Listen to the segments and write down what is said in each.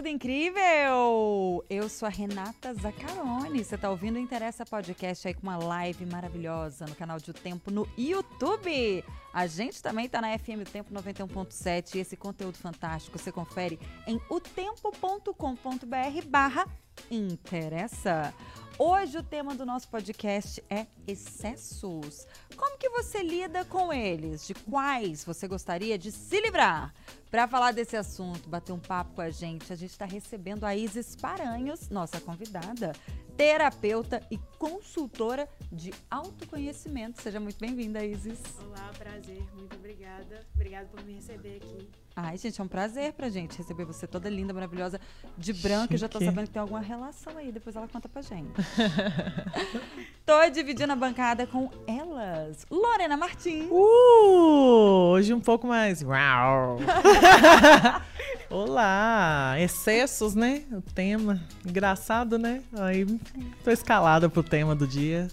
Tudo incrível? Eu sou a Renata Zaccaroni. Você tá ouvindo o Interessa Podcast aí com uma live maravilhosa no canal de O Tempo no YouTube. A gente também tá na FM Tempo 91.7 e esse conteúdo fantástico você confere em otempo.com.br barra interessa. Hoje o tema do nosso podcast é excessos. Como que você lida com eles? De quais você gostaria de se livrar? Para falar desse assunto, bater um papo com a gente, a gente está recebendo a Isis Paranhos, nossa convidada, terapeuta e consultora de autoconhecimento. Seja muito bem-vinda, Isis. Olá, prazer, muito obrigada. Obrigada por me receber aqui. Ai, gente, é um prazer pra gente receber você toda linda, maravilhosa, de branco. Eu já tô sabendo que tem alguma relação aí, depois ela conta pra gente. tô dividindo a bancada com elas. Lorena Martins. Uh, hoje um pouco mais. Olá! Excessos, né? O tema. Engraçado, né? Aí tô escalada pro tema do dia.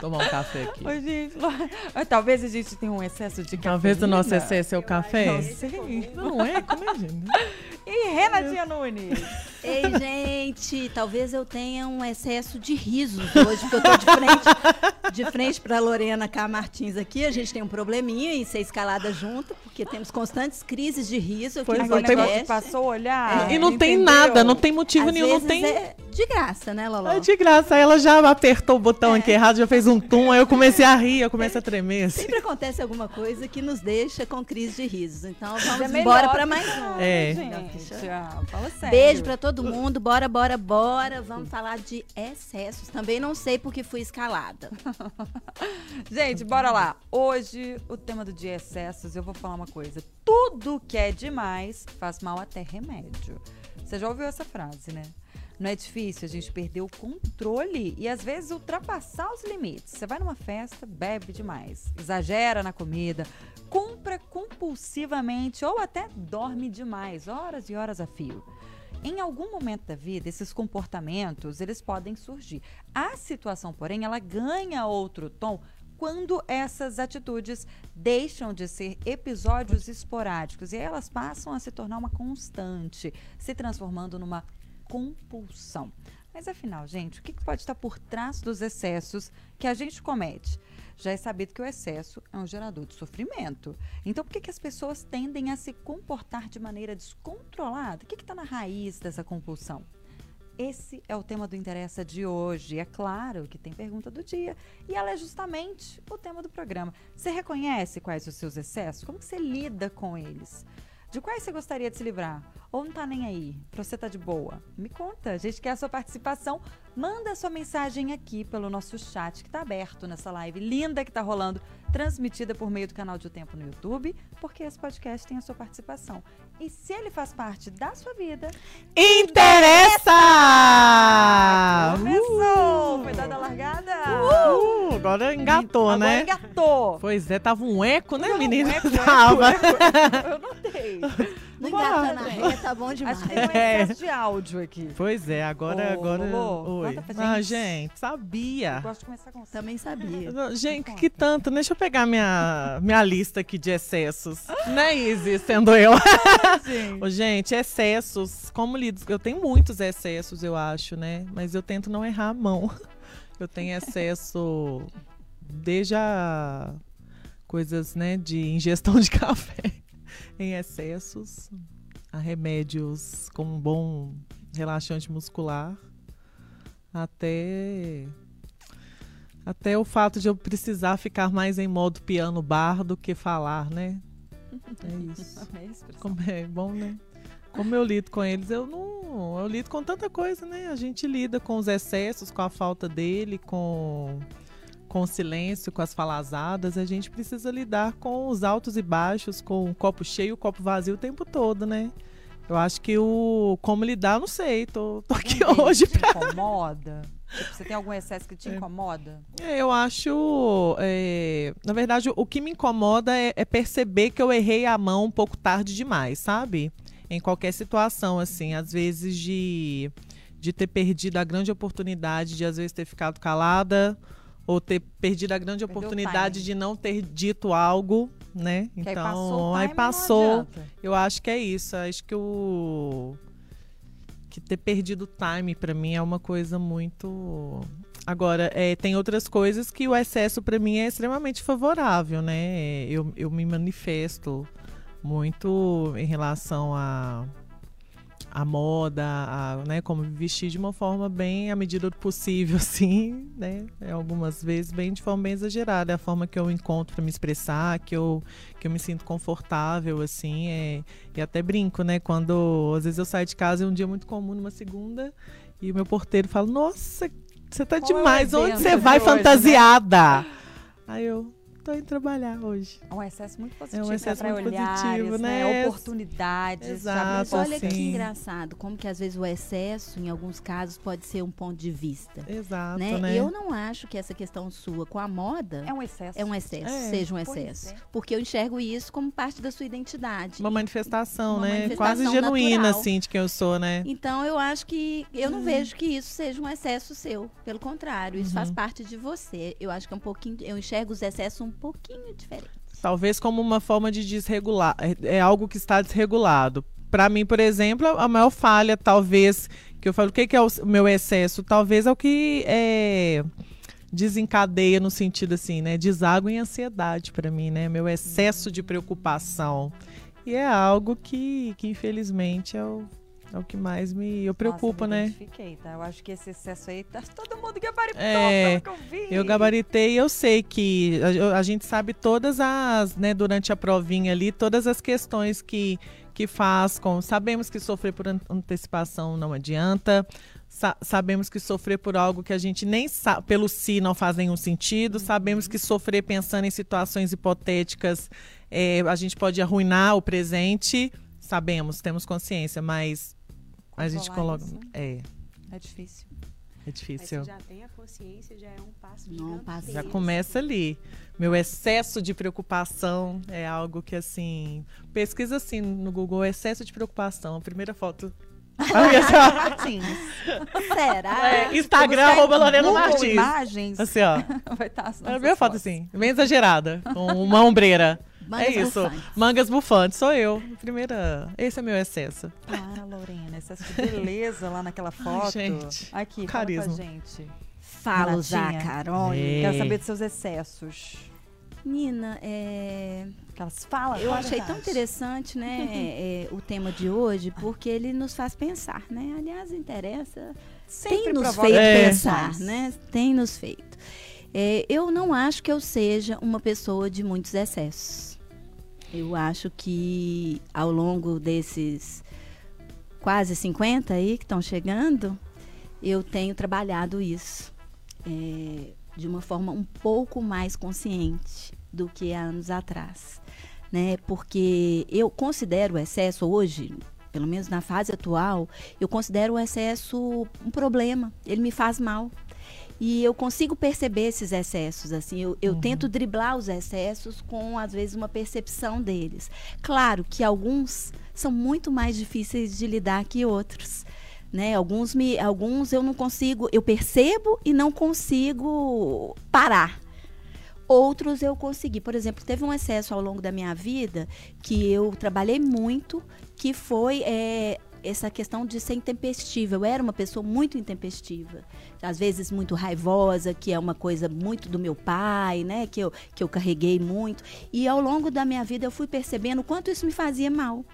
Tomar um café aqui. Oi, gente. Talvez a gente tenha um excesso de café. Talvez o nosso excesso é o café. Não sei. Não é? Como é, gente? E Renatinha Nunes? Ei, gente, talvez eu tenha um excesso de risos hoje, porque eu tô de frente, de frente pra Lorena K. Martins aqui. A gente tem um probleminha em ser escalada junto, porque temos constantes crises de riso aqui Pois no é, tem- podcast. passou a olhar. e não tem entendeu? nada, não tem motivo Às nenhum, não tem. é de graça, né, Loló? É de graça. Aí ela já apertou o botão aqui errado, já fez um tum, aí eu comecei a rir, eu começo a tremer. Assim. Sempre acontece alguma coisa que nos deixa com crise de risos. Então vamos É melhor embora pra mais um. É. Gente, ah, fala sério. Beijo pra todo mundo, bora, bora, bora. Vamos falar de excessos. Também não sei porque fui escalada. Gente, bora lá. Hoje, o tema do dia é excessos. Eu vou falar uma coisa. Tudo que é demais faz mal até remédio. Você já ouviu essa frase, né? Não é difícil a gente perder o controle e às vezes ultrapassar os limites. Você vai numa festa, bebe demais, exagera na comida, compra compulsivamente ou até dorme demais, horas e horas a fio. Em algum momento da vida, esses comportamentos, eles podem surgir. A situação, porém, ela ganha outro tom quando essas atitudes deixam de ser episódios esporádicos e elas passam a se tornar uma constante, se transformando numa compulsão. Mas afinal, gente, o que pode estar por trás dos excessos que a gente comete? Já é sabido que o excesso é um gerador de sofrimento. Então, por que, que as pessoas tendem a se comportar de maneira descontrolada? O que está na raiz dessa compulsão? Esse é o tema do Interessa de hoje. É claro que tem pergunta do dia. E ela é justamente o tema do programa. Você reconhece quais os seus excessos? Como você lida com eles? De quais você gostaria de se livrar? Ou não tá nem aí? Pra você tá de boa? Me conta, a gente quer a sua participação. Manda a sua mensagem aqui pelo nosso chat que tá aberto nessa live linda que tá rolando, transmitida por meio do canal de O Tempo no YouTube, porque esse podcast tem a sua participação. E se ele faz parte da sua vida, Interessa! começou! Foi dada a largada? Uh, agora engatou, Agora né? engatou! Pois é, tava um eco, né, Não, menina? eco, eco, tava. eco, eco. Eu notei. Não engata na reta, tá bom demais. Acho que tem um excesso de áudio aqui. Pois é, agora, Ô, agora. Lolo, Oi. Ah, gente. gente, Eu sabia. gosto de começar com você. Também sabia. Gente, que tanto. Deixa eu pegar minha, minha lista aqui de excessos. né, Izzy, sendo eu. Gente. Ô, gente, excessos. Como lido? Eu tenho muitos excessos, eu acho, né? Mas eu tento não errar a mão. Eu tenho excesso desde a coisas, né, de ingestão de café em excessos, a remédios com um bom relaxante muscular, até até o fato de eu precisar ficar mais em modo piano bar do que falar, né? É isso. É. Como é bom, né? Como eu lido com eles, eu não. Eu lido com tanta coisa, né? A gente lida com os excessos, com a falta dele, com, com o silêncio, com as falazadas. A gente precisa lidar com os altos e baixos, com o copo cheio e o copo vazio o tempo todo, né? Eu acho que o como lidar, não sei. Tô, tô aqui hoje te incomoda? Tipo, você tem algum excesso que te É. incomoda? É, eu acho. é, na verdade, o que me incomoda é, é perceber que eu errei a mão um pouco tarde demais, sabe? Em qualquer situação, assim, às vezes de, de ter perdido a grande oportunidade de às vezes ter ficado calada ou ter perdido a grande Perdeu oportunidade de não ter dito algo, né? Que aí então, passou aí time, não passou. Eu acho que é isso. Acho que o que ter perdido o time pra mim é uma coisa muito. Agora, é, tem outras coisas que o excesso pra mim é extremamente favorável, né? Eu, eu me manifesto muito em relação a a moda, a, né, como me vestir de uma forma bem à medida do possível, assim, né? É, Algumas vezes bem de forma bem exagerada, é a forma que eu encontro para me expressar, que eu que eu me sinto confortável, assim, é, e até brinco, né? Quando às vezes eu saio de casa é um dia muito comum, numa segunda, e o meu porteiro fala: Nossa, você tá Qual é demais, onde evento você vai hoje, né?" fantasiada? Aí eu tô indo trabalhar hoje. É um excesso muito positivo. É um excesso atrai muito olhares, positivo, né? né? Oportunidades. Exato. Mas olha que assim. engraçado, como que às vezes o excesso, em alguns casos, pode ser um ponto de vista. Exato, né? né? Eu não acho que essa questão sua com a moda É um excesso. é um excesso, É. seja um excesso. é. Porque eu enxergo isso como parte da sua identidade. Uma manifestação, Uma né? manifestação Quase genuína, natural. assim, de quem eu sou, né? Então eu acho que eu Hum. não vejo que isso seja um excesso seu. Pelo contrário, isso Uhum. faz parte de você. Eu acho que é um pouquinho, eu enxergo os excessos um pouquinho diferente. Talvez como uma forma de desregular. É, é algo que está desregulado. Para mim, por exemplo, a maior falha, talvez, que eu falo, o que, é o meu excesso? Talvez é o que é, desencadeia no sentido assim, né? Deságua em ansiedade para mim, né? Meu excesso de preocupação. E é algo que, que infelizmente, o, é o que mais me eu preocupa, Nossa, eu né? identifiquei, tá? Eu acho que esse excesso aí, tá todo mundo gabaritou, É, pelo que eu vi. Eu gabaritei e eu sei que a, a gente sabe todas as, né, durante a provinha ali, todas as questões que, que faz com. Sabemos que sofrer por an- antecipação não adianta. sa- sabemos que sofrer por algo que a gente nem sabe, pelo si não faz nenhum sentido. Sabemos que sofrer pensando em situações hipotéticas, é, a gente pode arruinar o presente. Sabemos, temos consciência, mas a gente coloca. isso. É, É difícil. é Mas difícil. você já tem a consciência, já é um passo Não, passo. Já começa ali. Meu excesso de preocupação é algo que, assim. Pesquisa assim no Google, excesso de preocupação. A primeira foto. Sim. Será? É, Instagram, arroba Lorena Martins. Imagens. Assim, ó. Vai estar as É a nossas minha foto fotos. assim, bem exagerada, com uma ombreira. Mangas é isso. bufantes. Mangas bufantes, sou eu. Primeira. Esse é meu excesso. Para, Lorena. Excesso de beleza lá naquela foto. gente. Aqui, Carisma. fala com a gente. Fala, já. Carol. É. Quero saber dos seus excessos. Nina, é, Aquelas falas. eu achei tão interessante né, é, o tema de hoje, porque ele nos faz pensar, né? Aliás, interessa Sempre tem nos feito É. pensar, né? Tem nos feito. É, eu não acho que eu seja uma pessoa de muitos excessos. Eu acho que ao longo desses quase 50 aí que estão chegando, eu tenho trabalhado isso é, de uma forma um pouco mais consciente do que há anos atrás. Né? Porque eu considero o excesso hoje, pelo menos na fase atual, eu considero o excesso um problema. Ele me faz mal. E eu consigo perceber esses excessos, assim, eu, eu tento driblar os excessos com, às vezes, uma percepção deles. Claro que alguns são muito mais difíceis de lidar que outros. Né? Alguns, me, alguns eu não consigo, eu percebo e não consigo parar. Outros eu consegui. Por exemplo, teve um excesso ao longo da minha vida que eu trabalhei muito, que foi é, essa questão de ser intempestiva. Eu era uma pessoa muito intempestiva. Às vezes muito raivosa, que é uma coisa muito do meu pai, né? Que eu, que eu carreguei muito. E ao longo da minha vida eu fui percebendo o quanto isso me fazia mal.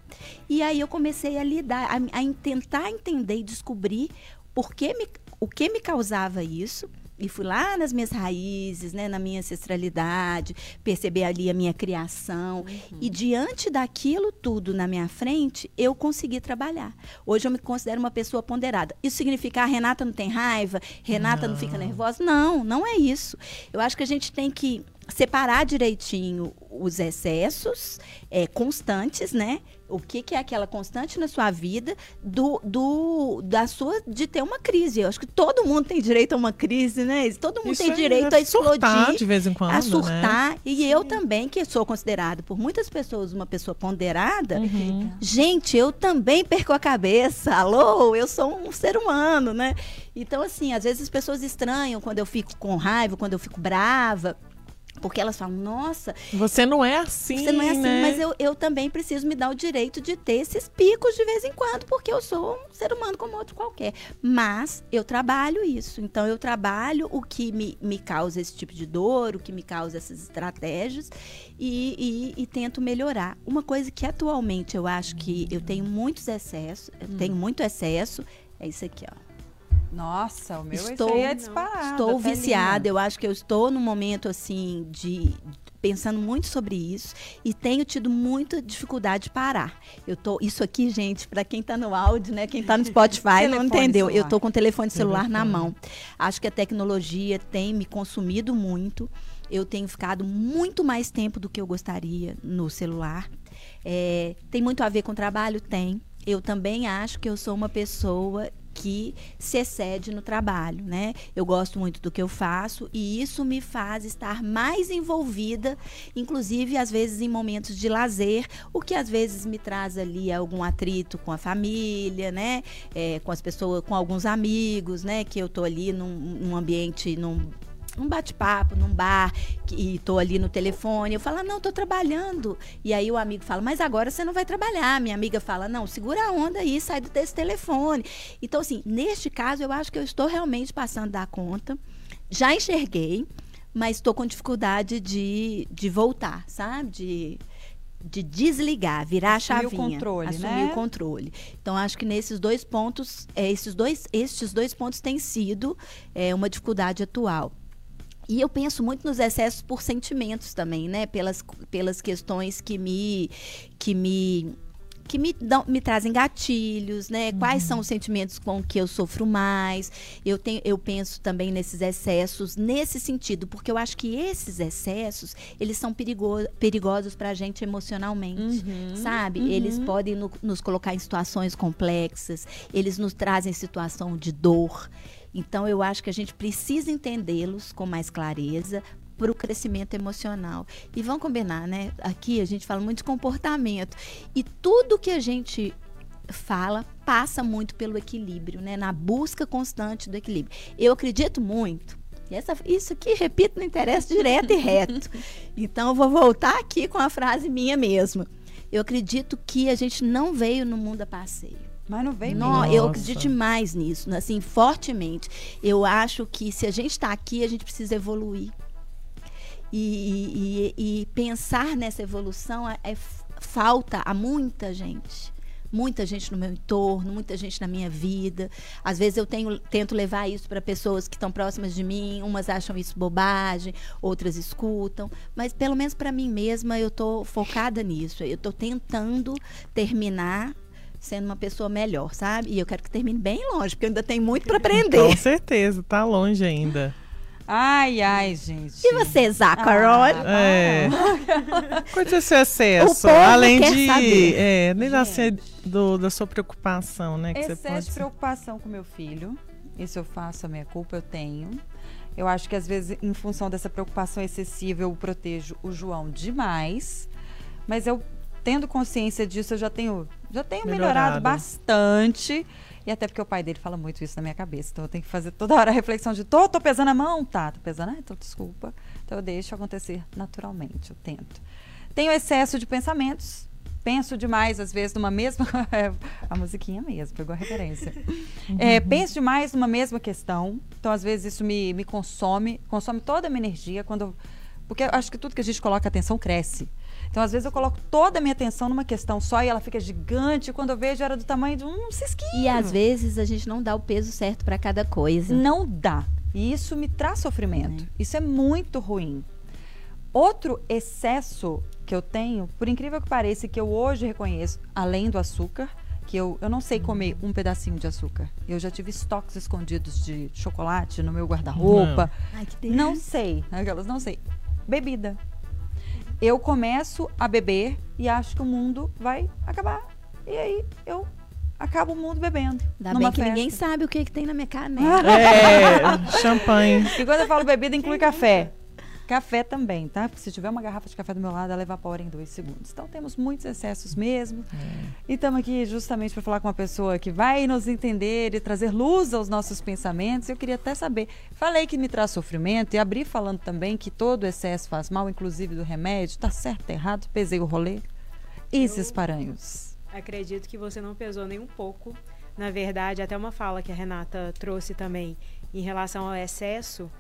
E aí eu comecei a lidar, a, a en- tentar entender e descobrir por que me, o que me causava isso. E fui lá nas minhas raízes, né, na minha ancestralidade, perceber ali a minha criação. E diante daquilo tudo na minha frente, eu consegui trabalhar. Hoje eu me considero uma pessoa ponderada. Isso significa, ah, Renata não tem raiva, Renata não, fica nervosa? Não, não é isso. Eu acho que a gente tem que separar direitinho os excessos é, constantes, né? O que, que é aquela constante na sua vida do, do da sua de ter uma crise. Eu acho que todo mundo tem direito a uma crise, né? Todo mundo Isso tem é direito a surtar explodir, de vez em quando, a né? surtar. E eu também, que sou considerada por muitas pessoas uma pessoa ponderada, Uhum. Gente, eu também perco a cabeça. Alô, eu sou um ser humano, né? Então, assim, às vezes as pessoas estranham quando eu fico com raiva, quando eu fico brava. Porque elas falam, nossa, Você não é assim, você não é assim, né? mas eu, eu também preciso me dar o direito de ter esses picos de vez em quando, porque eu sou um ser humano como outro qualquer. Mas eu trabalho isso. Então, eu trabalho o que me, me causa esse tipo de dor, o que me causa essas estratégias e, e- e tento melhorar. Uma coisa que atualmente eu acho que eu tenho muitos excessos, eu Hum. tenho muito excesso, é isso aqui, ó. Nossa, o meu Estou- é disparado. Estou tá viciada, eu acho que eu estou num momento assim de pensando muito sobre isso e tenho tido muita dificuldade de parar. Eu tô isso aqui, gente, para quem está no áudio, né, quem está no Spotify não entendeu. Eu celular. estou com o telefone celular na mão. Acho que a tecnologia tem me consumido muito. Eu tenho ficado muito mais tempo do que eu gostaria no celular. É, tem muito a ver com o trabalho? Tem. Eu também acho que eu sou uma pessoa que se excede no trabalho, né? Eu gosto muito do que eu faço e isso me faz estar mais envolvida, inclusive às vezes em momentos de lazer, o que às vezes me traz ali algum atrito com a família, né? É, com as pessoas, com alguns amigos, né? Que eu tô ali num, num ambiente, num um bate-papo num bar que- e tô ali no telefone, eu falo, ah, não, tô trabalhando. E aí o amigo fala, mas agora você não vai trabalhar. Minha amiga fala, não, segura a onda aí, sai do desse telefone. Então, assim, neste caso, eu acho que eu estou realmente passando da conta. Já enxerguei, mas estou com dificuldade de, de voltar, sabe? De, de desligar, virar Assumir a o chavinha. controle, assumir né? o controle. Então, acho que nesses dois pontos, é, esses dois, estes dois pontos têm sido é, uma dificuldade atual. E eu penso muito nos excessos por sentimentos também, né? Pelas, pelas questões que me que me que me, dão, me trazem gatilhos, né? Quais são os sentimentos com que eu sofro mais? Eu tenho, eu penso também nesses excessos nesse sentido, porque eu acho que esses excessos eles são perigo, perigosos para a gente emocionalmente, sabe? Eles podem no- nos colocar em situações complexas, eles nos trazem situação de dor. Então, eu acho que a gente precisa entendê-los com mais clareza para o crescimento emocional. E vamos combinar, né? Aqui a gente fala muito de comportamento. E tudo que a gente fala passa muito pelo equilíbrio, né? Na busca constante do equilíbrio. Eu acredito muito. essa- isso aqui, repito, não interessa direto e reto. Então, eu vou voltar aqui com a frase minha mesmo. Eu acredito que a gente não veio no mundo a passeio. Mas não veio Não, mesmo. eu acredito demais nisso, assim, fortemente. Eu acho que se a gente está aqui, a gente precisa evoluir. E, e- e pensar nessa evolução é, é falta a muita gente. Muita gente no meu entorno, muita gente na minha vida. Às vezes eu tenho, tento levar isso para pessoas que estão próximas de mim, umas acham isso bobagem, outras escutam, mas pelo menos para mim mesma eu tô focada nisso. Eu tô tentando terminar sendo uma pessoa melhor, sabe? E eu quero que termine bem longe, porque eu ainda tenho muito para aprender. Com certeza, tá longe ainda. Ai, ai, gente. E você, Zacarol? Ah, É. Qual é o seu excesso? Além de. saber. É, nem da, ser- do- da sua preocupação, né? Que você Excesso pode de preocupação com meu filho. Isso eu faço, a minha culpa eu tenho. Eu acho que às vezes, em função dessa preocupação excessiva, eu protejo o João demais. Mas eu, tendo consciência disso, eu já tenho, já tenho melhorado, Melhorado. bastante. E até porque o pai dele fala muito isso na minha cabeça. Então eu tenho que fazer toda hora a reflexão de tô, tô pesando a mão? Tá, tô pesando. Ah, então desculpa. Então eu deixo acontecer naturalmente, eu tento. Tenho excesso de pensamentos. Penso demais, às vezes, numa mesma. a musiquinha mesmo, pegou a referência. É, penso demais numa mesma questão. Então, às vezes, isso me, me consome, consome toda a minha energia. quando eu- Porque eu acho que tudo que a gente coloca atenção cresce. Então, às vezes, eu coloco toda a minha atenção numa questão só e ela fica gigante. E quando eu vejo, era do tamanho de um cisquinho. E às vezes a gente não dá o peso certo para cada coisa. Não dá. E isso me traz sofrimento. Isso é muito ruim. Outro excesso que eu tenho, por incrível que pareça, que eu hoje reconheço, além do açúcar, que eu, eu não sei comer um pedacinho de açúcar. Eu já tive estoques escondidos de chocolate no meu guarda-roupa. Ai, que delícia. Não sei. Aquelas, não sei. bebida. Eu começo a beber e acho que o mundo vai acabar. E aí eu acabo o mundo bebendo. Ainda numa bem que festa. ninguém sabe o que, que tem na minha caneca. É, champanhe. E quando eu falo bebida, inclui café. Café também, tá? Porque se tiver uma garrafa de café do meu lado, ela evapora em dois segundos. Então temos muitos excessos mesmo. E estamos aqui justamente para falar com uma pessoa que vai nos entender e trazer luz aos nossos pensamentos. Eu queria até saber. Falei que me traz sofrimento e abri falando também que todo excesso faz mal, inclusive do remédio. Tá certo, errado? Pesei o rolê. Esses paranhos. Acredito que você não pesou nem um pouco. Na verdade, até uma fala que a Renata trouxe também em relação ao excesso,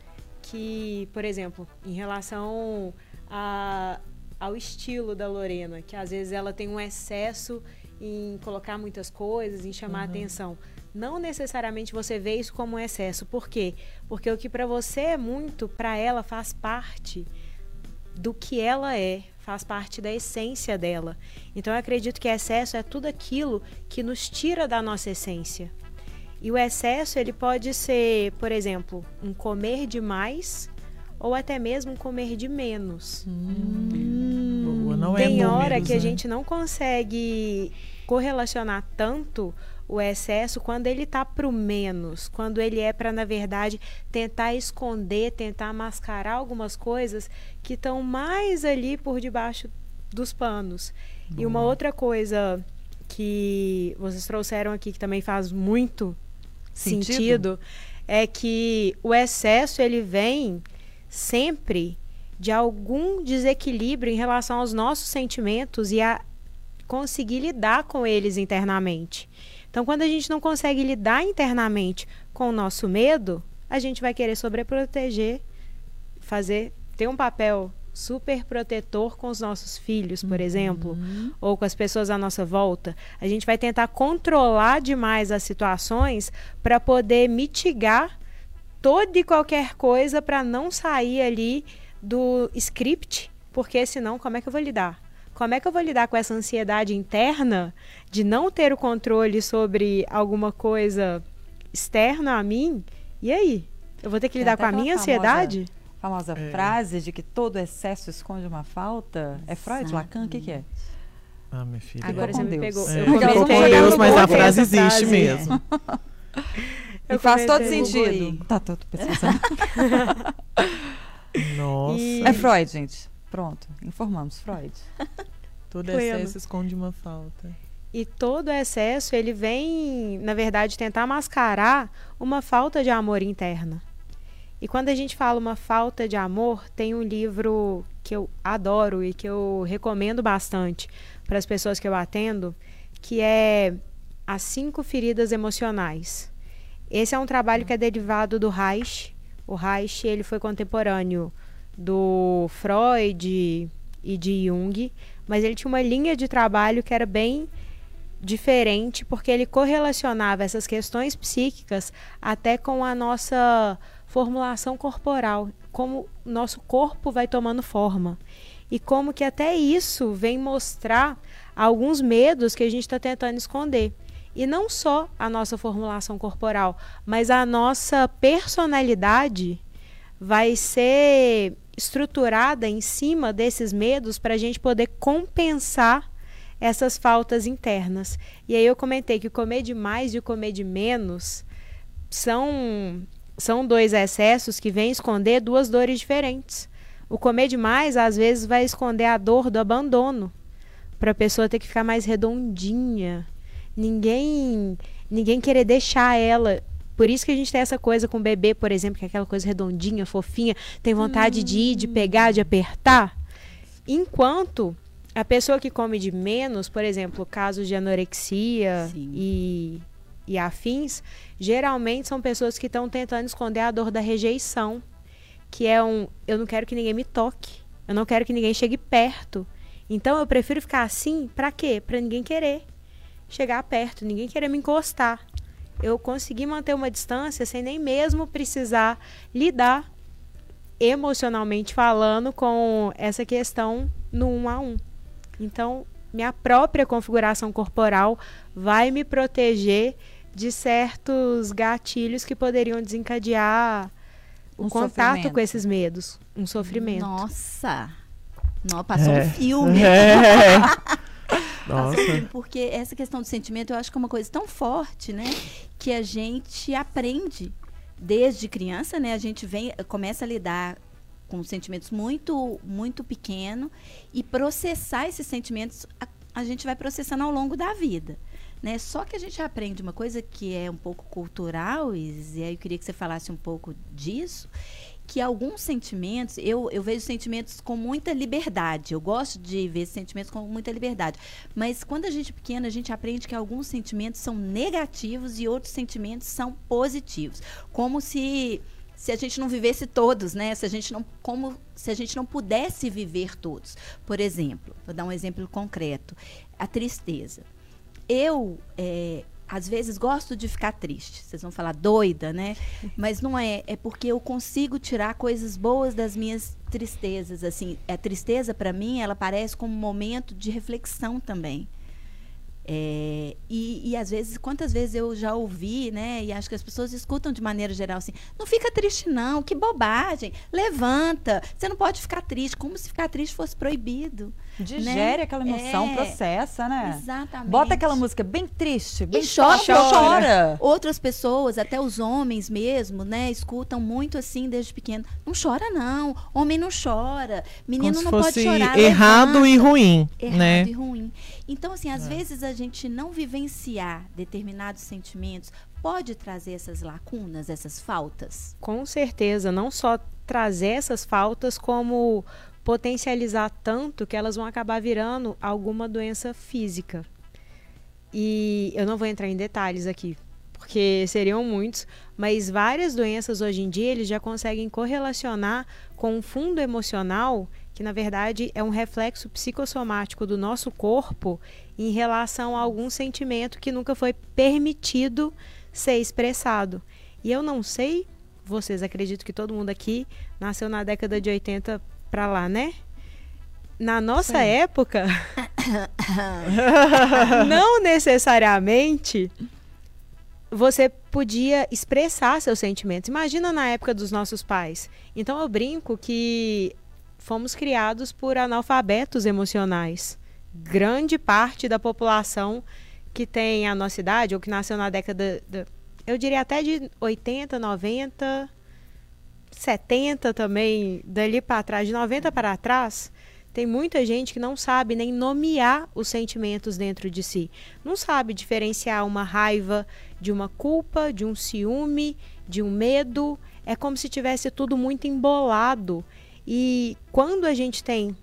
que, por exemplo, em relação a- ao estilo da Lorena, que às vezes ela tem um excesso em colocar muitas coisas, em chamar atenção. Não necessariamente você vê isso como um excesso. Por quê? Porque o que para você é muito, para ela faz parte do que ela é, faz parte da essência dela. Então eu acredito que excesso é tudo aquilo que nos tira da nossa essência. E o excesso ele pode ser, por exemplo, um comer demais ou até mesmo um comer de menos. Não é Tem hora números, que a né? gente não consegue correlacionar tanto o excesso quando ele tá pro menos, quando ele é para na verdade tentar esconder, tentar mascarar algumas coisas que estão mais ali por debaixo dos panos. E uma outra coisa que vocês trouxeram aqui que também faz muito Sentido? sentido, é que o excesso ele vem sempre de algum desequilíbrio em relação aos nossos sentimentos e a conseguir lidar com eles internamente. Então, quando a gente não consegue lidar internamente com o nosso medo, a gente vai querer sobreproteger, fazer ter um papel super protetor com os nossos filhos, por exemplo, ou com as pessoas à nossa volta. A gente vai tentar controlar demais as situações para poder mitigar toda e qualquer coisa para não sair ali do script, porque senão como é que eu vou lidar? Como é que eu vou lidar com essa ansiedade interna de não ter o controle sobre alguma coisa externa a mim? E aí? Eu vou ter que lidar com a minha ansiedade? Famosa É. frase de que todo excesso esconde uma falta. É Freud, Lacan? O que, que é? Ah, minha filha. Agora com você me Deus. pegou. É, Eu Ficou com eu Deus, mas a frase existe frase. mesmo. E faz todo sentido. Tá todo pesquisando. Nossa. E- É Freud, gente. Pronto, informamos. Freud. Todo Pleno. excesso esconde uma falta. E todo excesso, ele vem, na verdade, tentar mascarar uma falta de amor interna. E quando a gente fala uma falta de amor, tem um livro que eu adoro e que eu recomendo bastante para as pessoas que eu atendo, que é As Cinco Feridas Emocionais. Esse é um trabalho que é derivado do Reich. O Reich, ele foi contemporâneo do Freud e de Jung, mas ele tinha uma linha de trabalho que era bem diferente, porque ele correlacionava essas questões psíquicas até com a nossa formulação corporal, como nosso corpo vai tomando forma. E como que até isso vem mostrar alguns medos que a gente está tentando esconder. E não só a nossa formulação corporal, mas a nossa personalidade vai ser estruturada em cima desses medos para a gente poder compensar essas faltas internas. E aí eu comentei que comer de mais e comer de menos são, são dois excessos que vêm esconder duas dores diferentes. O comer demais, às vezes, vai esconder a dor do abandono, para a pessoa ter que ficar mais redondinha. Ninguém, ninguém querer deixar ela. Por isso que a gente tem essa coisa com o bebê, por exemplo, que é aquela coisa redondinha, fofinha, tem vontade de ir, de pegar, de apertar. Enquanto a pessoa que come de menos, por exemplo, casos de anorexia Sim. e, e afins, geralmente são pessoas que estão tentando esconder a dor da rejeição, que é um eu não quero que ninguém me toque, eu não quero que ninguém chegue perto. Então eu prefiro ficar assim, pra quê? Pra ninguém querer chegar perto, ninguém querer me encostar. Eu consegui manter uma distância sem nem mesmo precisar lidar emocionalmente falando com essa questão no um a um. Então, minha própria configuração corporal vai me proteger de certos gatilhos que poderiam desencadear o Um contato sofrimento. com esses medos, um sofrimento. Nossa! Não, passou É. um filme. É. Passou um Nossa. Porque essa questão do sentimento eu acho que é uma coisa tão forte, né? Que a gente aprende desde criança, né? A gente vem, começa a lidar com sentimentos muito, muito pequeno e processar esses sentimentos a, a gente vai processando ao longo da vida. Né? Só que a gente aprende uma coisa que é um pouco cultural, Isis, e aí eu queria que você falasse um pouco disso, que alguns sentimentos, eu, eu vejo sentimentos com muita liberdade. Eu gosto de ver sentimentos com muita liberdade. Mas quando a gente é pequena, a gente aprende que alguns sentimentos são negativos e outros sentimentos são positivos. Como se se a gente não vivesse todos, né? Se a gente não como se a gente não pudesse viver todos. Por exemplo, vou dar um exemplo concreto, a tristeza. Eu é, às vezes gosto de ficar triste. Vocês vão falar doida, né? Mas não é. É porque eu consigo tirar coisas boas das minhas tristezas. Assim, a tristeza para mim ela parece como um momento de reflexão também. É, e, e às vezes, quantas vezes eu já ouvi, né? E acho que as pessoas escutam de maneira geral assim: não fica triste, não, que bobagem, levanta, você não pode ficar triste, como se ficar triste fosse proibido. Digere aquela emoção, É. processa, né? Exatamente. Bota aquela música bem triste, bem E chora, chora. chora. Outras pessoas, até os homens mesmo, né, escutam muito assim desde pequeno. Não chora, não. Homem não chora. Como Menino se não pode chorar. errado levanta. e ruim, Errado né? e ruim. Então, assim, às vezes a gente não vivenciar determinados sentimentos pode trazer essas lacunas, essas faltas. Com certeza, não só trazer essas faltas, como potencializar tanto que elas vão acabar virando alguma doença física. E eu não vou entrar em detalhes aqui, porque seriam muitos, mas várias doenças hoje em dia eles já conseguem correlacionar com um fundo emocional que na verdade é um reflexo psicossomático do nosso corpo em relação a algum sentimento que nunca foi permitido ser expressado. E eu não sei, vocês acredito que todo mundo aqui nasceu na década de 80 para lá, né? Na nossa época, não necessariamente você podia expressar seus sentimentos. Imagina na época dos nossos pais. Então eu brinco que fomos criados por analfabetos emocionais. Grande parte da população que tem a nossa idade, ou que nasceu na década, da- eu diria até de 80, 90, 70 também, dali para trás, de 90 para trás, tem muita gente que não sabe nem nomear os sentimentos dentro de si. Não sabe diferenciar uma raiva de uma culpa, de um ciúme, de um medo. É como se tivesse tudo muito embolado. E quando a gente tem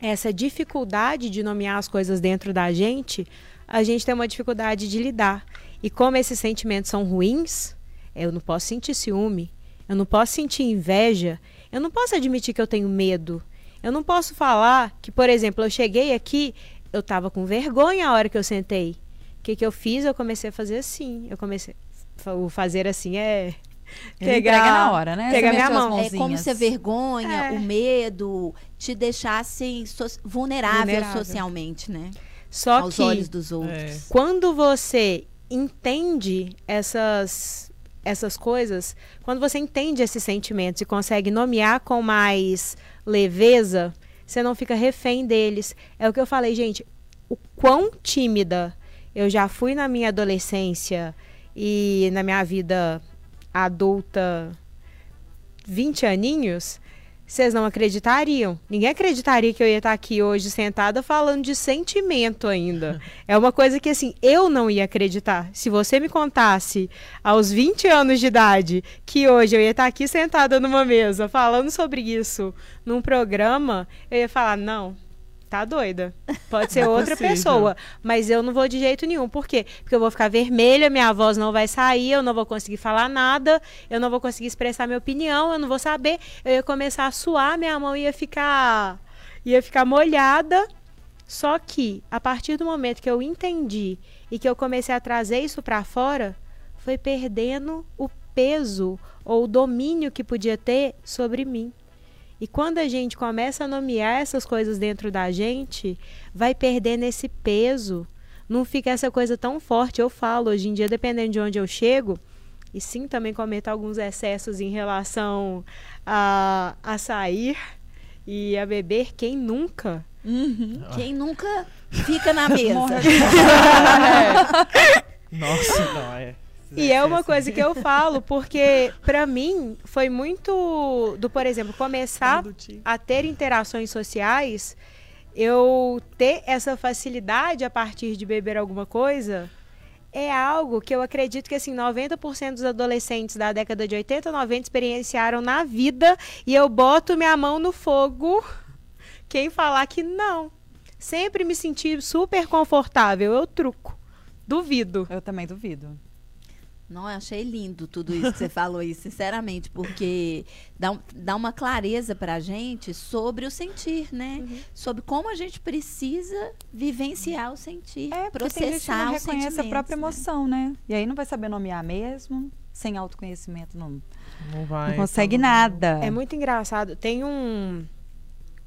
essa dificuldade de nomear as coisas dentro da gente, a gente tem uma dificuldade de lidar. E como esses sentimentos são ruins, eu não posso sentir ciúme, eu não posso sentir inveja, eu não posso admitir que eu tenho medo. Eu não posso falar que, por exemplo, eu cheguei aqui, eu estava com vergonha a hora que eu sentei. O que, que eu fiz? Eu comecei a fazer assim. Eu comecei. O fazer assim é. Ele entrega na hora, né? Pegar minha mão. É como mãozinhas. se a vergonha, É. o medo te deixassem so vulnerável, Vulnerável. socialmente, né? Só Aos que olhos dos outros. É. quando você entende essas essas coisas, quando você entende esses sentimentos e consegue nomear com mais leveza, você não fica refém deles. É o que eu falei, gente, o quão tímida eu já fui na minha adolescência e na minha vida adulta 20 aninhos, vocês não acreditariam. Ninguém acreditaria que eu ia estar aqui hoje sentada falando de sentimento ainda. É uma coisa que, assim, eu não ia acreditar. Se você me contasse aos 20 anos de idade que hoje eu ia estar aqui sentada numa mesa falando sobre isso num programa, eu ia falar: não, tá doida. Pode ser é outra possível. pessoa. Mas eu não vou de jeito nenhum. Por quê? Porque eu vou ficar vermelha, minha voz não vai sair, eu não vou conseguir falar nada, eu não vou conseguir expressar minha opinião, eu não vou saber. Eu ia começar a suar, minha mão ia ficar ia ficar molhada. Só que a partir do momento que eu entendi e que eu comecei a trazer isso para fora, foi perdendo o peso ou o domínio que podia ter sobre mim. E quando a gente começa a nomear essas coisas dentro da gente, vai perdendo esse peso. Não fica essa coisa tão forte. Eu falo, hoje em dia, dependendo de onde eu chego, E sim, também cometo alguns excessos em relação a, a sair e a beber. Quem nunca? Quem nunca fica na mesa? Nossa, não, é. E é uma coisa que eu falo, porque pra mim foi muito do, por exemplo, começar a ter interações sociais, eu ter essa facilidade a partir de beber alguma coisa, é algo que eu acredito que assim, 90% dos adolescentes da década de 80, 90 experienciaram na vida e eu boto minha mão no fogo quem falar que não. Sempre me senti super confortável, eu truco. Duvido. Eu também duvido. Não, eu achei lindo tudo isso que você falou aí, sinceramente, porque dá, dá uma clareza pra gente sobre o sentir, né? Uhum. Sobre como a gente precisa vivenciar o sentir, É, porque tem gente que processar não reconhece a própria né? emoção, né? E aí não vai saber nomear mesmo, sem autoconhecimento não, Não vai. não consegue bom. nada. É muito engraçado. Tem um,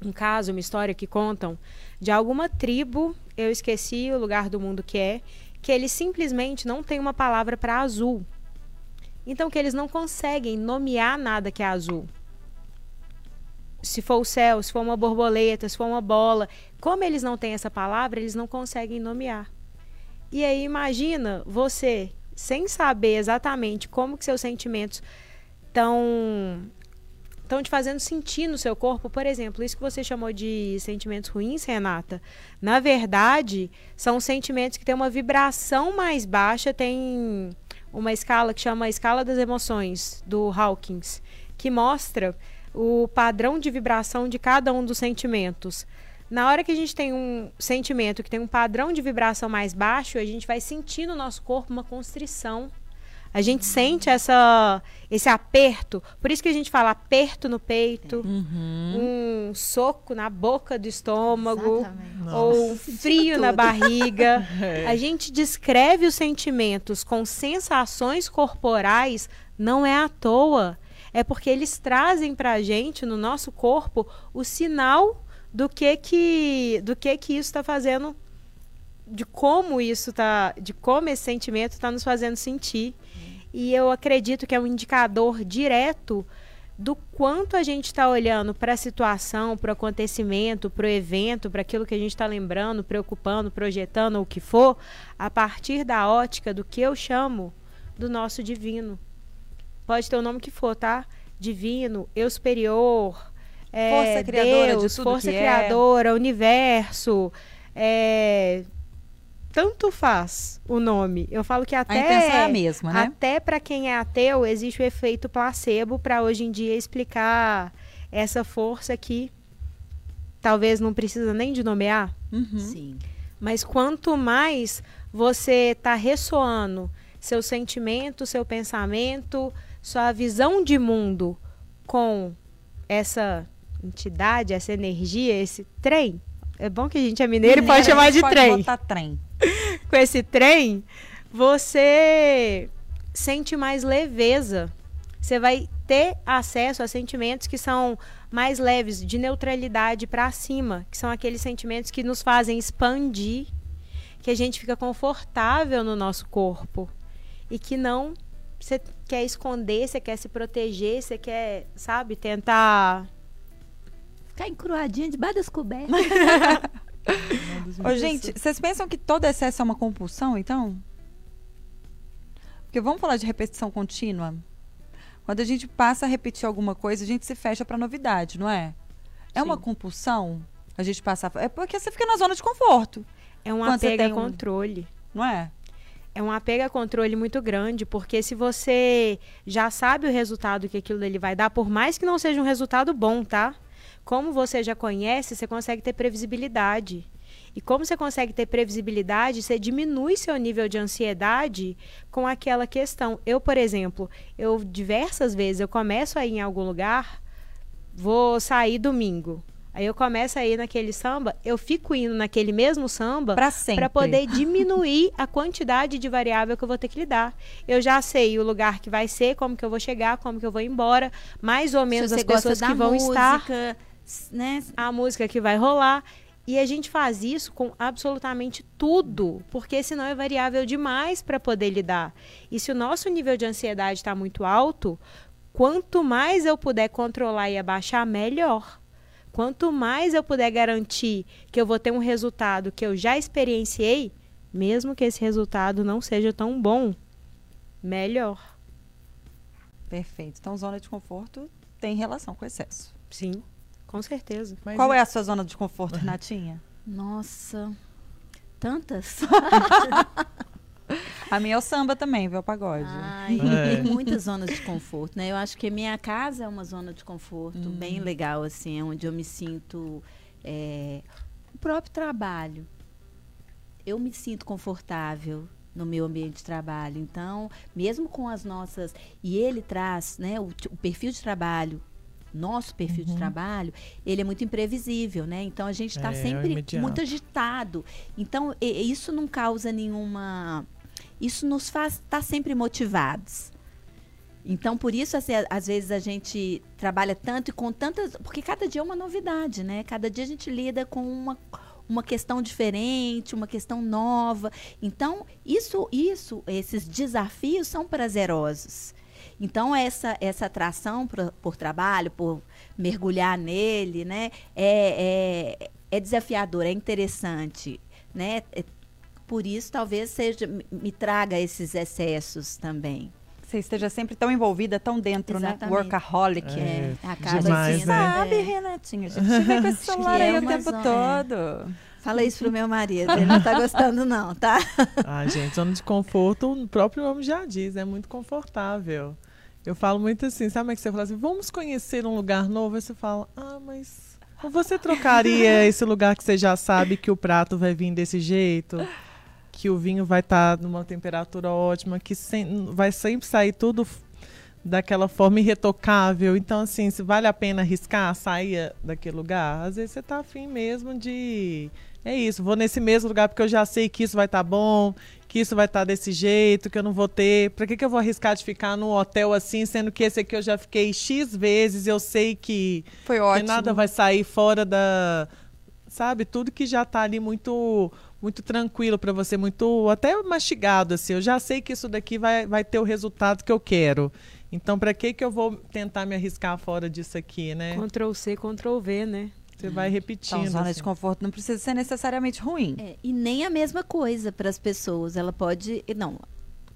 um caso, uma história que contam de alguma tribo, eu esqueci o lugar do mundo que é, que eles simplesmente não têm uma palavra para azul. Então que eles não conseguem nomear nada que é azul. Se for o céu, se for uma borboleta, se for uma bola, como eles não têm essa palavra, eles não conseguem nomear. E aí imagina você sem saber exatamente como que seus sentimentos estão estão te fazendo sentir no seu corpo, por exemplo, isso que você chamou de sentimentos ruins, Renata. Na verdade, são sentimentos que têm uma vibração mais baixa, tem uma escala que chama a escala das emoções do Hawkins, que mostra o padrão de vibração de cada um dos sentimentos. Na hora que a gente tem um sentimento que tem um padrão de vibração mais baixo, a gente vai sentir no nosso corpo uma constrição. A gente sente essa, esse aperto. Por isso que a gente fala aperto no peito, um soco na boca do estômago, Exatamente. ou um frio na barriga. A gente descreve os sentimentos com sensações corporais, não é à toa. É porque eles trazem pra gente, no nosso corpo, o sinal do que que, do que, que isso está fazendo, de como isso tá, de como esse sentimento está nos fazendo sentir. E eu acredito que é um indicador direto do quanto a gente está olhando para a situação, para o acontecimento, para o evento, para aquilo que a gente está lembrando, preocupando, projetando, ou o que for, a partir da ótica do que eu chamo do nosso divino. Pode ter o nome que for, tá? Divino, eu superior, é, Força criadora de Deus, tudo força é. criadora, universo, é, tanto faz o nome. Eu falo que até A intenção é a mesma, né? até para quem é ateu, existe o efeito placebo para hoje em dia explicar essa força que talvez não precisa nem de nomear, Uhum. Sim. mas quanto mais você está ressoando seu sentimento, seu pensamento, sua visão de mundo com essa entidade, essa energia, esse trem. É bom que a gente é mineiro e pode chamar de pode trem botar trem. Com esse trem, você sente mais leveza. Você vai ter acesso a sentimentos que são mais leves, de neutralidade para cima, que são aqueles sentimentos que nos fazem expandir, que a gente fica confortável no nosso corpo e que não você quer esconder, você quer se proteger, você quer, sabe, tentar Ficar encruadinha debaixo das cobertas. Ô, gente, vocês pensam que todo excesso é uma compulsão, então? Porque vamos falar de repetição contínua? Quando a gente passa a repetir alguma coisa, a gente se fecha para novidade, não é? É uma Sim. compulsão a gente passar. É porque você fica na zona de conforto, é um apego a tem um- controle. não é? É um apego a controle muito grande, porque se você já sabe o resultado que aquilo dele vai dar, por mais que não seja um resultado bom, tá? Como você já conhece, você consegue ter previsibilidade. E como você consegue ter previsibilidade, você diminui seu nível de ansiedade com aquela questão. Eu, por exemplo, eu diversas vezes eu começo a ir em algum lugar, vou sair domingo. Aí eu começo a ir naquele samba, eu fico indo naquele mesmo samba para poder diminuir a quantidade de variável que eu vou ter que lidar. Eu já sei o lugar que vai ser, como que eu vou chegar, como que eu vou embora, mais ou menos as pessoas que vão estar, música, s- né? a música que vai rolar. E a gente faz isso com absolutamente tudo, porque senão é variável demais para poder lidar. E se o nosso nível de ansiedade está muito alto, quanto mais eu puder controlar e abaixar, melhor. Quanto mais eu puder garantir que eu vou ter um resultado que eu já experienciei, mesmo que esse resultado não seja tão bom, melhor. Perfeito. Então, zona de conforto tem relação com excesso. Sim, com certeza. Mas Qual é a sua zona de conforto, Renatinha? Nossa, tantas. A minha é o samba também, viu? O pagode. Ai, É. tem muitas zonas de conforto, né? Eu acho que minha casa é uma zona de conforto Hum. bem legal, assim, é onde eu me sinto é, o próprio trabalho. Eu me sinto confortável no meu ambiente de trabalho. Então, mesmo com as nossas e ele traz, né, o, o perfil de trabalho nosso perfil Uhum. de trabalho, ele é muito imprevisível, né? Então a gente está É, é sempre imediato. muito agitado. Então e- isso não causa nenhuma isso nos faz estar sempre motivados. Então, por isso, assim, às vezes a gente trabalha tanto e com tantas. Porque cada dia é uma novidade, né? Cada dia a gente lida com uma, uma questão diferente, uma questão nova. Então, isso, isso, esses desafios são prazerosos. Então, essa, essa atração por, por trabalho, por mergulhar nele, né? É, é, é desafiador, é interessante, né? É- por isso, talvez seja me- traga esses excessos também. Você esteja sempre tão envolvida, tão dentro, né? Exatamente. Workaholic. É, acaba demais, sendo- né? Sabe, é. Renatinha? A gente vê com esse celular É aí o uma tempo zona- todo. Fala isso pro meu marido, ele não tá gostando não, tá? Ah, gente, zona de conforto, o próprio nome já diz, é muito confortável. Eu falo muito assim, sabe como é que você fala assim, vamos conhecer um lugar novo? Aí você fala, ah, mas você trocaria esse lugar que você já sabe que o prato vai vir desse jeito? Que o vinho vai estar numa temperatura ótima, que sem- vai sempre sair tudo daquela forma irretocável. Então, assim, se vale a pena arriscar sair daquele lugar, às vezes você tá afim mesmo de. É isso, vou nesse mesmo lugar porque eu já sei que isso vai estar bom, que isso vai estar desse jeito, que eu não vou ter. Pra que, que eu vou arriscar de ficar num hotel assim, sendo que esse aqui eu já fiquei X vezes, eu sei que, Foi que ótimo. nada vai sair fora da. Sabe, tudo que já tá ali muito muito tranquilo para você, muito até mastigado assim. Eu já sei que isso daqui vai, vai ter o resultado que eu quero. Então, para que que eu vou tentar me arriscar fora disso aqui, né? Ctrl C, Ctrl V, né? Você vai repetindo. Então, zona de assim. conforto não precisa ser necessariamente ruim. É, e nem a mesma coisa para as pessoas. Ela pode. Não,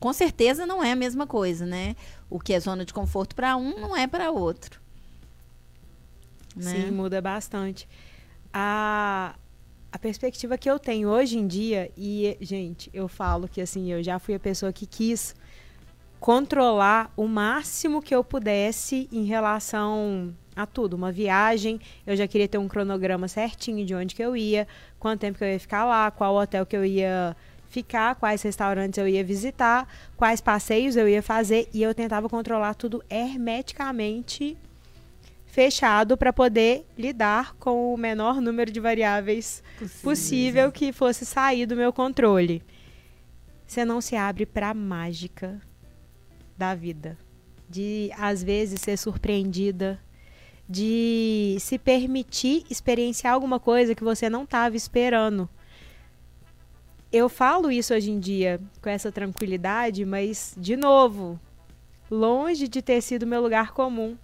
com certeza não é a mesma coisa, né? O que é zona de conforto para um não é para outro. Né? Sim, muda bastante. A, a perspectiva que eu tenho hoje em dia, e, gente, eu falo que assim, eu já fui a pessoa que quis controlar o máximo que eu pudesse em relação a tudo. Uma viagem, eu já queria ter um cronograma certinho de onde que eu ia, quanto tempo que eu ia ficar lá, qual hotel que eu ia ficar, quais restaurantes eu ia visitar, quais passeios eu ia fazer, e eu tentava controlar tudo hermeticamente fechado para poder lidar com o menor número de variáveis possível que fosse sair do meu controle. Você não se abre para a mágica da vida, de às vezes ser surpreendida, de se permitir experienciar alguma coisa que você não estava esperando. Eu falo isso hoje em dia com essa tranquilidade, mas de novo, longe de ter sido meu lugar comum.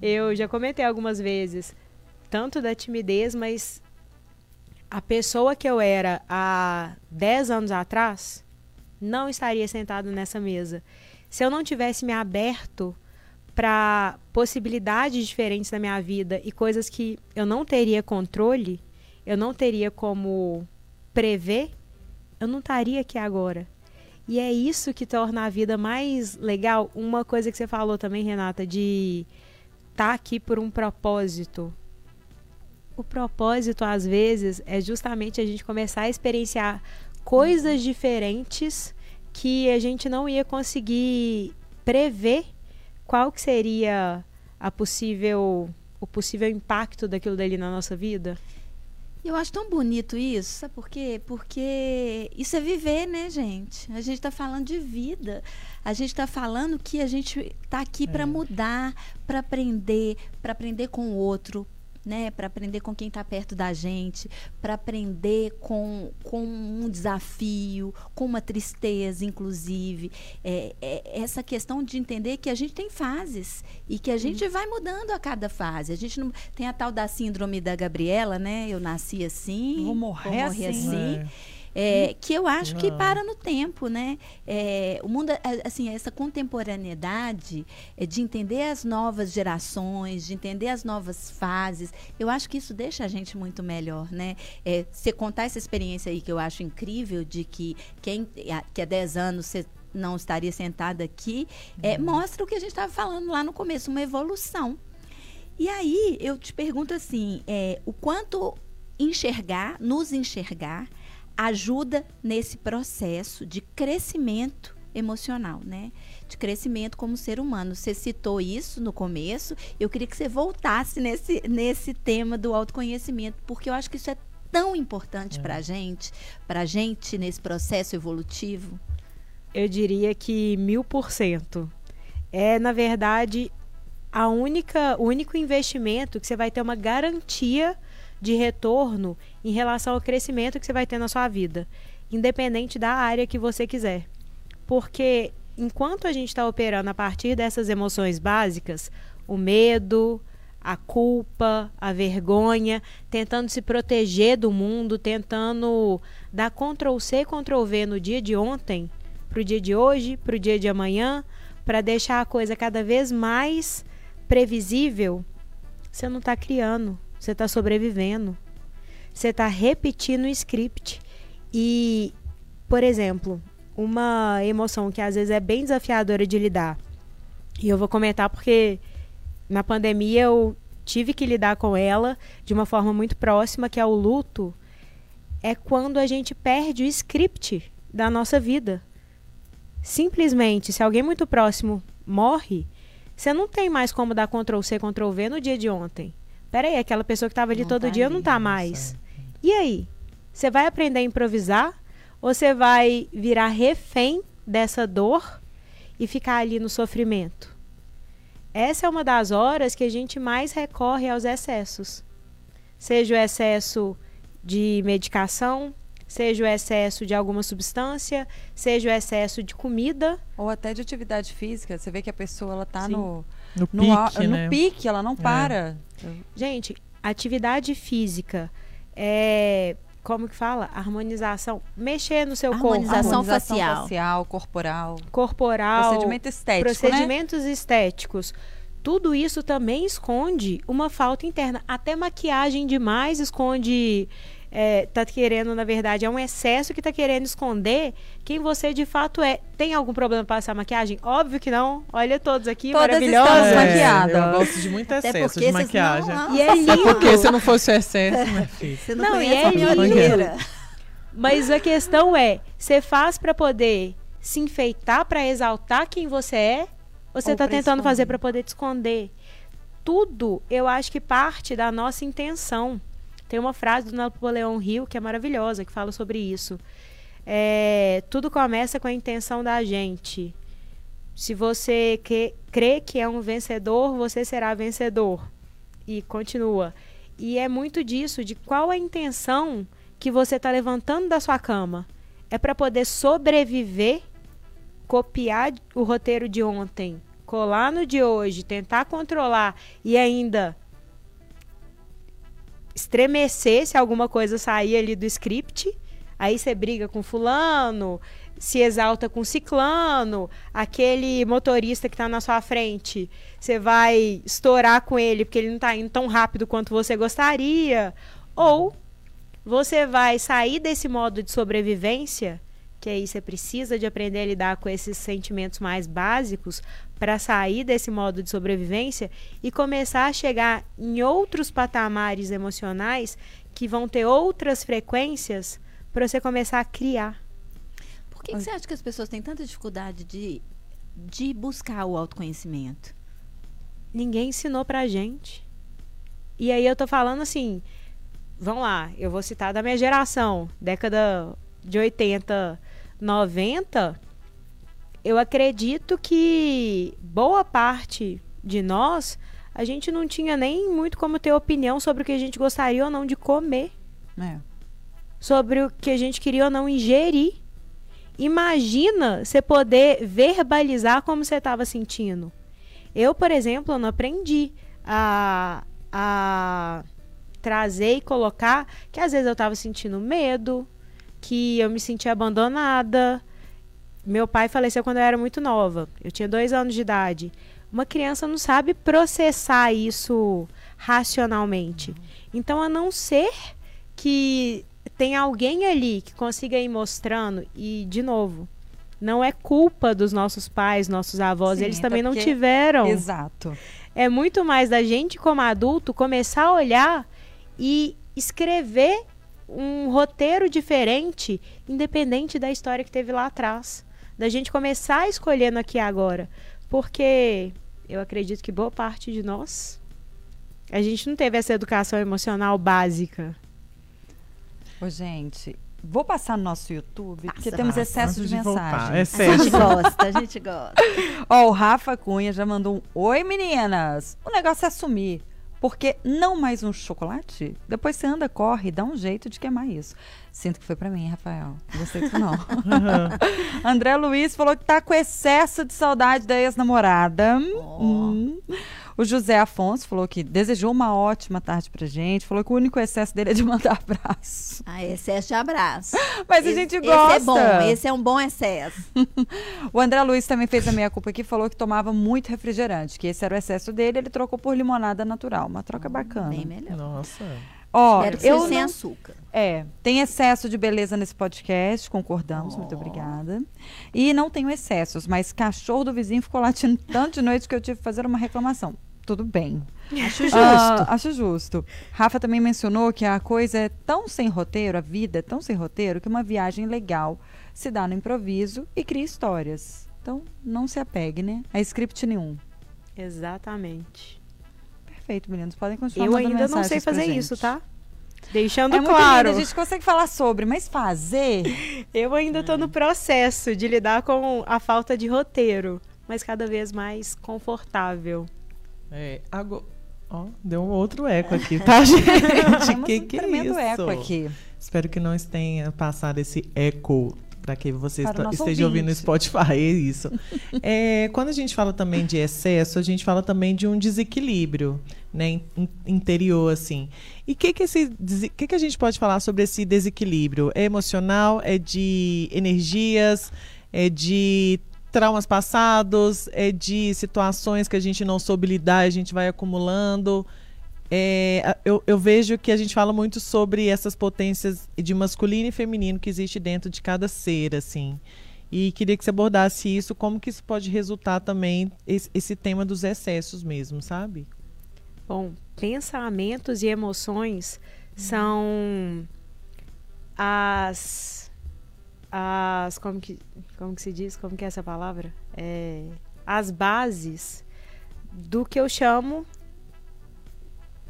Eu já comentei algumas vezes, tanto da timidez, mas a pessoa que eu era há 10 anos atrás não estaria sentado nessa mesa. Se eu não tivesse me aberto para possibilidades diferentes na minha vida e coisas que eu não teria controle, eu não teria como prever, eu não estaria aqui agora. E é isso que torna a vida mais legal. Uma coisa que você falou também, Renata, de estar tá aqui por um propósito. O propósito, às vezes, é justamente a gente começar a experienciar coisas diferentes que a gente não ia conseguir prever qual que seria a possível o possível impacto daquilo dali na nossa vida. Eu acho tão bonito isso, sabe por quê? Porque isso é viver, né, gente? A gente está falando de vida. A gente está falando que a gente está aqui para mudar, para aprender, para aprender com o outro, né? Para aprender com quem está perto da gente, para aprender com, com um desafio, com uma tristeza, inclusive. É, é, essa questão de entender que a gente tem fases e que a gente vai mudando a cada fase. A gente não tem a tal da síndrome da Gabriela, né? Eu nasci assim, Vou morrer assim. assim. É. É, que eu acho que para no tempo, né? É, o mundo, assim, essa contemporaneidade é, de entender as novas gerações, de entender as novas fases, eu acho que isso deixa a gente muito melhor, né? É, você contar essa experiência aí que eu acho incrível de que quem que há 10 anos você não estaria sentada aqui, é, mostra o que a gente estava falando lá no começo, uma evolução. E aí eu te pergunto assim, é, o quanto enxergar, nos enxergar, ajuda nesse processo de crescimento emocional, né? De crescimento como ser humano. Você citou isso no começo. Eu queria que você voltasse nesse, nesse tema do autoconhecimento, porque eu acho que isso é tão importante pra gente, pra gente nesse processo evolutivo. Eu diria que mil por cento. É, na verdade, a única, o único investimento que você vai ter uma garantia de retorno em relação ao crescimento que você vai ter na sua vida, independente da área que você quiser. Porque enquanto a gente está operando a partir dessas emoções básicas, o medo, a culpa, a vergonha, tentando se proteger do mundo, tentando dar Ctrl C, Ctrl V no dia de ontem, para o dia de hoje, para o dia de amanhã, para deixar a coisa cada vez mais previsível, você não está criando, você está sobrevivendo. Você está repetindo o script. E, por exemplo, uma emoção que às vezes é bem desafiadora de lidar. E eu vou comentar porque na pandemia eu tive que lidar com ela de uma forma muito próxima, que é o luto. É quando a gente perde o script da nossa vida. Simplesmente, se alguém muito próximo morre, você não tem mais como dar Ctrl C, Ctrl V no dia de ontem. Peraí, aquela pessoa que estava ali Não todo tá dia ali, não tá não mais. E aí? Você vai aprender a improvisar? Ou você vai virar refém dessa dor e ficar ali no sofrimento? Essa é uma das horas que a gente mais recorre aos excessos. Seja o excesso de medicação, seja o excesso de alguma substância, seja o excesso de comida. Ou até de atividade física. Você vê que a pessoa ela tá Sim. no, No no, pique, au- no né? pique, ela não para. Gente, atividade física é como que fala? Harmonização, mexer no seu Harmonização corpo, facial. facial, corporal, corporal, procedimento estético, né? procedimentos estéticos. Tudo isso também esconde uma falta interna. Até maquiagem demais esconde. É, tá querendo, na verdade, é um excesso que tá querendo esconder quem você de fato é. Tem algum problema para passar maquiagem? Óbvio que não. Olha todos aqui, Todas maravilhosos. É, maquiadas. Eu gosto de muito Até excesso porque de maquiagem. não, E é lindo. Porque se não fosse o excesso, minha filha. Você não, Não, e a é minha lindo. Mas a questão é, você faz para poder se enfeitar para exaltar quem você é, ou você tá pra tentando esconder? fazer para poder te esconder? Tudo, eu acho que parte da nossa intenção. Tem uma frase do Napoleão Hill que é maravilhosa, que fala sobre isso. É, tudo começa com a intenção da gente. Se você que, crê que é um vencedor, você será vencedor. E continua. E é muito disso, de qual a intenção que você está levantando da sua cama. É para poder sobreviver, copiar o roteiro de ontem, colar no de hoje, tentar controlar e ainda estremecer se alguma coisa sair ali do script. Aí você briga com fulano, se exalta com ciclano, aquele motorista que está na sua frente, você vai estourar com ele porque ele não está indo tão rápido quanto você gostaria. Ou você vai sair desse modo de sobrevivência, que aí você precisa de aprender a lidar com esses sentimentos mais básicos para sair desse modo de sobrevivência e começar a chegar em outros patamares emocionais que vão ter outras frequências para você começar a criar. Por que, que você acha que as pessoas têm tanta dificuldade de, de buscar o autoconhecimento? Ninguém ensinou pra gente. E aí eu tô falando assim, vamos lá, eu vou citar da minha geração, década de 80, 90, eu acredito que boa parte de nós a gente não tinha nem muito como ter opinião sobre o que a gente gostaria ou não de comer, É. sobre o que a gente queria ou não ingerir. Imagina você poder verbalizar como você estava sentindo. Eu, por exemplo, eu não aprendi a, a trazer e colocar que às vezes eu estava sentindo medo, que eu me sentia abandonada. Meu pai faleceu quando eu era muito nova. Eu tinha dois anos de idade. Uma criança não sabe processar isso racionalmente. Então, a não ser que tem alguém ali que consiga ir mostrando, e, de novo, não é culpa dos nossos pais, nossos avós, Sim, eles até também não porque- tiveram. Exato. É muito mais da gente, como adulto, começar a olhar e escrever um roteiro diferente, independente da história que teve lá atrás. Da gente começar no aqui agora. Porque eu acredito que boa parte de nós, a gente não teve essa educação emocional básica. Ô, gente, vou passar no nosso YouTube, porque Passa, temos passa. excesso de de voltar, mensagens. é A gente gosta, a gente gosta. Ó, o Rafa Cunha já mandou um Oi, meninas! O negócio é assumir. Porque não mais um chocolate? Depois você anda, corre, dá um jeito de queimar isso. Sinto que foi pra mim, Rafael. Gostei disso, não. André Luiz falou que tá com excesso de saudade da ex-namorada. Hum. O José Afonso falou que desejou uma ótima tarde pra gente. Falou que o único excesso dele é de mandar abraço. Ah, excesso de abraço. Mas a Esse- gente gosta. Esse é bom, esse é um bom excesso. O André Luiz também fez a meia culpa aqui, falou que tomava muito refrigerante, que esse era o excesso dele, ele trocou por limonada natural. Uma troca bacana. Bem melhor. Nossa. Ó, Espero que eu seja sem não- açúcar. É, tem excesso de beleza nesse podcast, concordamos, muito obrigada. E não tenho excessos, mas cachorro do vizinho ficou latindo tanto de noite que eu tive que fazer uma reclamação. Tudo bem. Acho justo. Ah, acho justo. Rafa também mencionou que a coisa é tão sem roteiro, a vida é tão sem roteiro, que uma viagem legal se dá no improviso e cria histórias. Então, não se apegue, né? A script nenhum. Exatamente. Perfeito, meninos. Podem continuar Eu ainda não sei fazer isso, tá? Deixando É claro. lindo, a gente consegue falar sobre, mas fazer... Eu ainda tô no processo de lidar com a falta de roteiro, mas cada vez mais confortável. É, agora. Ó, deu um outro eco aqui, tá, gente? Temos que um que é tremendo isso? eco aqui. Espero que não tenha passado esse eco para que você Para o esteja ouvindo no ouvinte. Spotify. É isso. É, quando a gente fala também de excesso, a gente fala também de um desequilíbrio né, in- in- interior, assim. E o que, que, esse que, que a gente pode falar sobre esse desequilíbrio? É emocional? É de energias? É de traumas passados? É de situações que a gente não soube lidar a gente vai acumulando? É, eu, eu vejo que a gente fala muito sobre essas potências de masculino e feminino que existe dentro de cada ser, assim. E queria que você abordasse isso, como que isso pode resultar também, esse, esse tema dos excessos mesmo, sabe? Bom, pensamentos e emoções são as as como que como que se diz? Como que é essa palavra? É, as bases do que eu chamo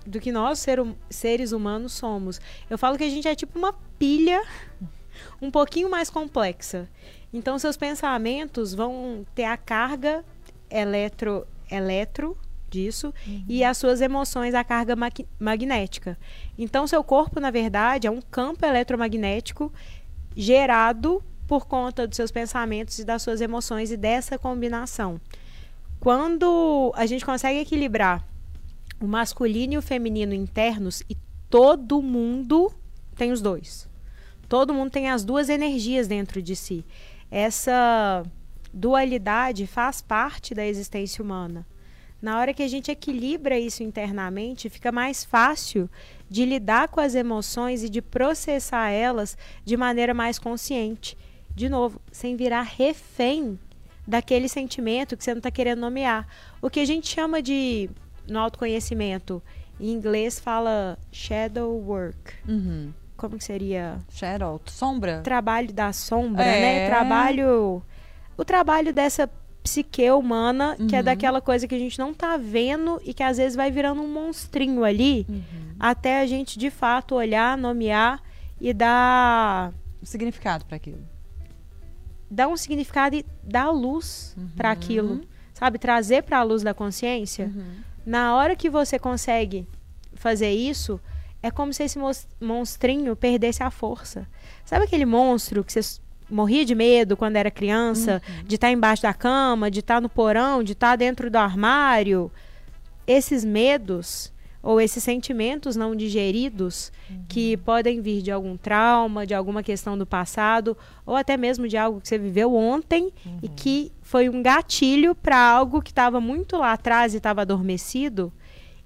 do que nós ser, hum- seres humanos somos. Eu falo que a gente é tipo uma pilha um pouquinho mais complexa. Então seus pensamentos vão ter a carga eletro eletro disso e as suas emoções a carga magnética. Então, seu corpo, na verdade, é um campo eletromagnético gerado por conta dos seus pensamentos e das suas emoções e dessa combinação. Quando a gente consegue equilibrar o masculino e o feminino internos e todo mundo tem os dois. Todo mundo tem as duas energias dentro de si. Essa dualidade faz parte da existência humana. Na hora que a gente equilibra isso internamente, fica mais fácil de lidar com as emoções e de processar elas de maneira mais consciente. De novo, sem virar refém daquele sentimento que você não está querendo nomear. O que a gente chama de, no autoconhecimento, em inglês fala shadow work. Uhum. Como que seria? Shadow, sombra? trabalho da sombra, É. né? Trabalho. O trabalho dessa psique humana, que é Uhum. daquela coisa que a gente não tá vendo e que às vezes vai virando um monstrinho ali, Uhum. até a gente de fato olhar, nomear e dar, O significado para aquilo. dar um significado e dar luz Uhum. para aquilo. Sabe? Trazer para a luz da consciência. Na hora que você consegue fazer isso, é como se esse monstrinho perdesse a força. Sabe aquele monstro que você morria de medo quando era criança, de estar embaixo da cama, de estar no porão, de estar dentro do armário? Esses medos ou esses sentimentos não digeridos que podem vir de algum trauma, de alguma questão do passado, ou até mesmo de algo que você viveu ontem e que foi um gatilho para algo que estava muito lá atrás e estava adormecido.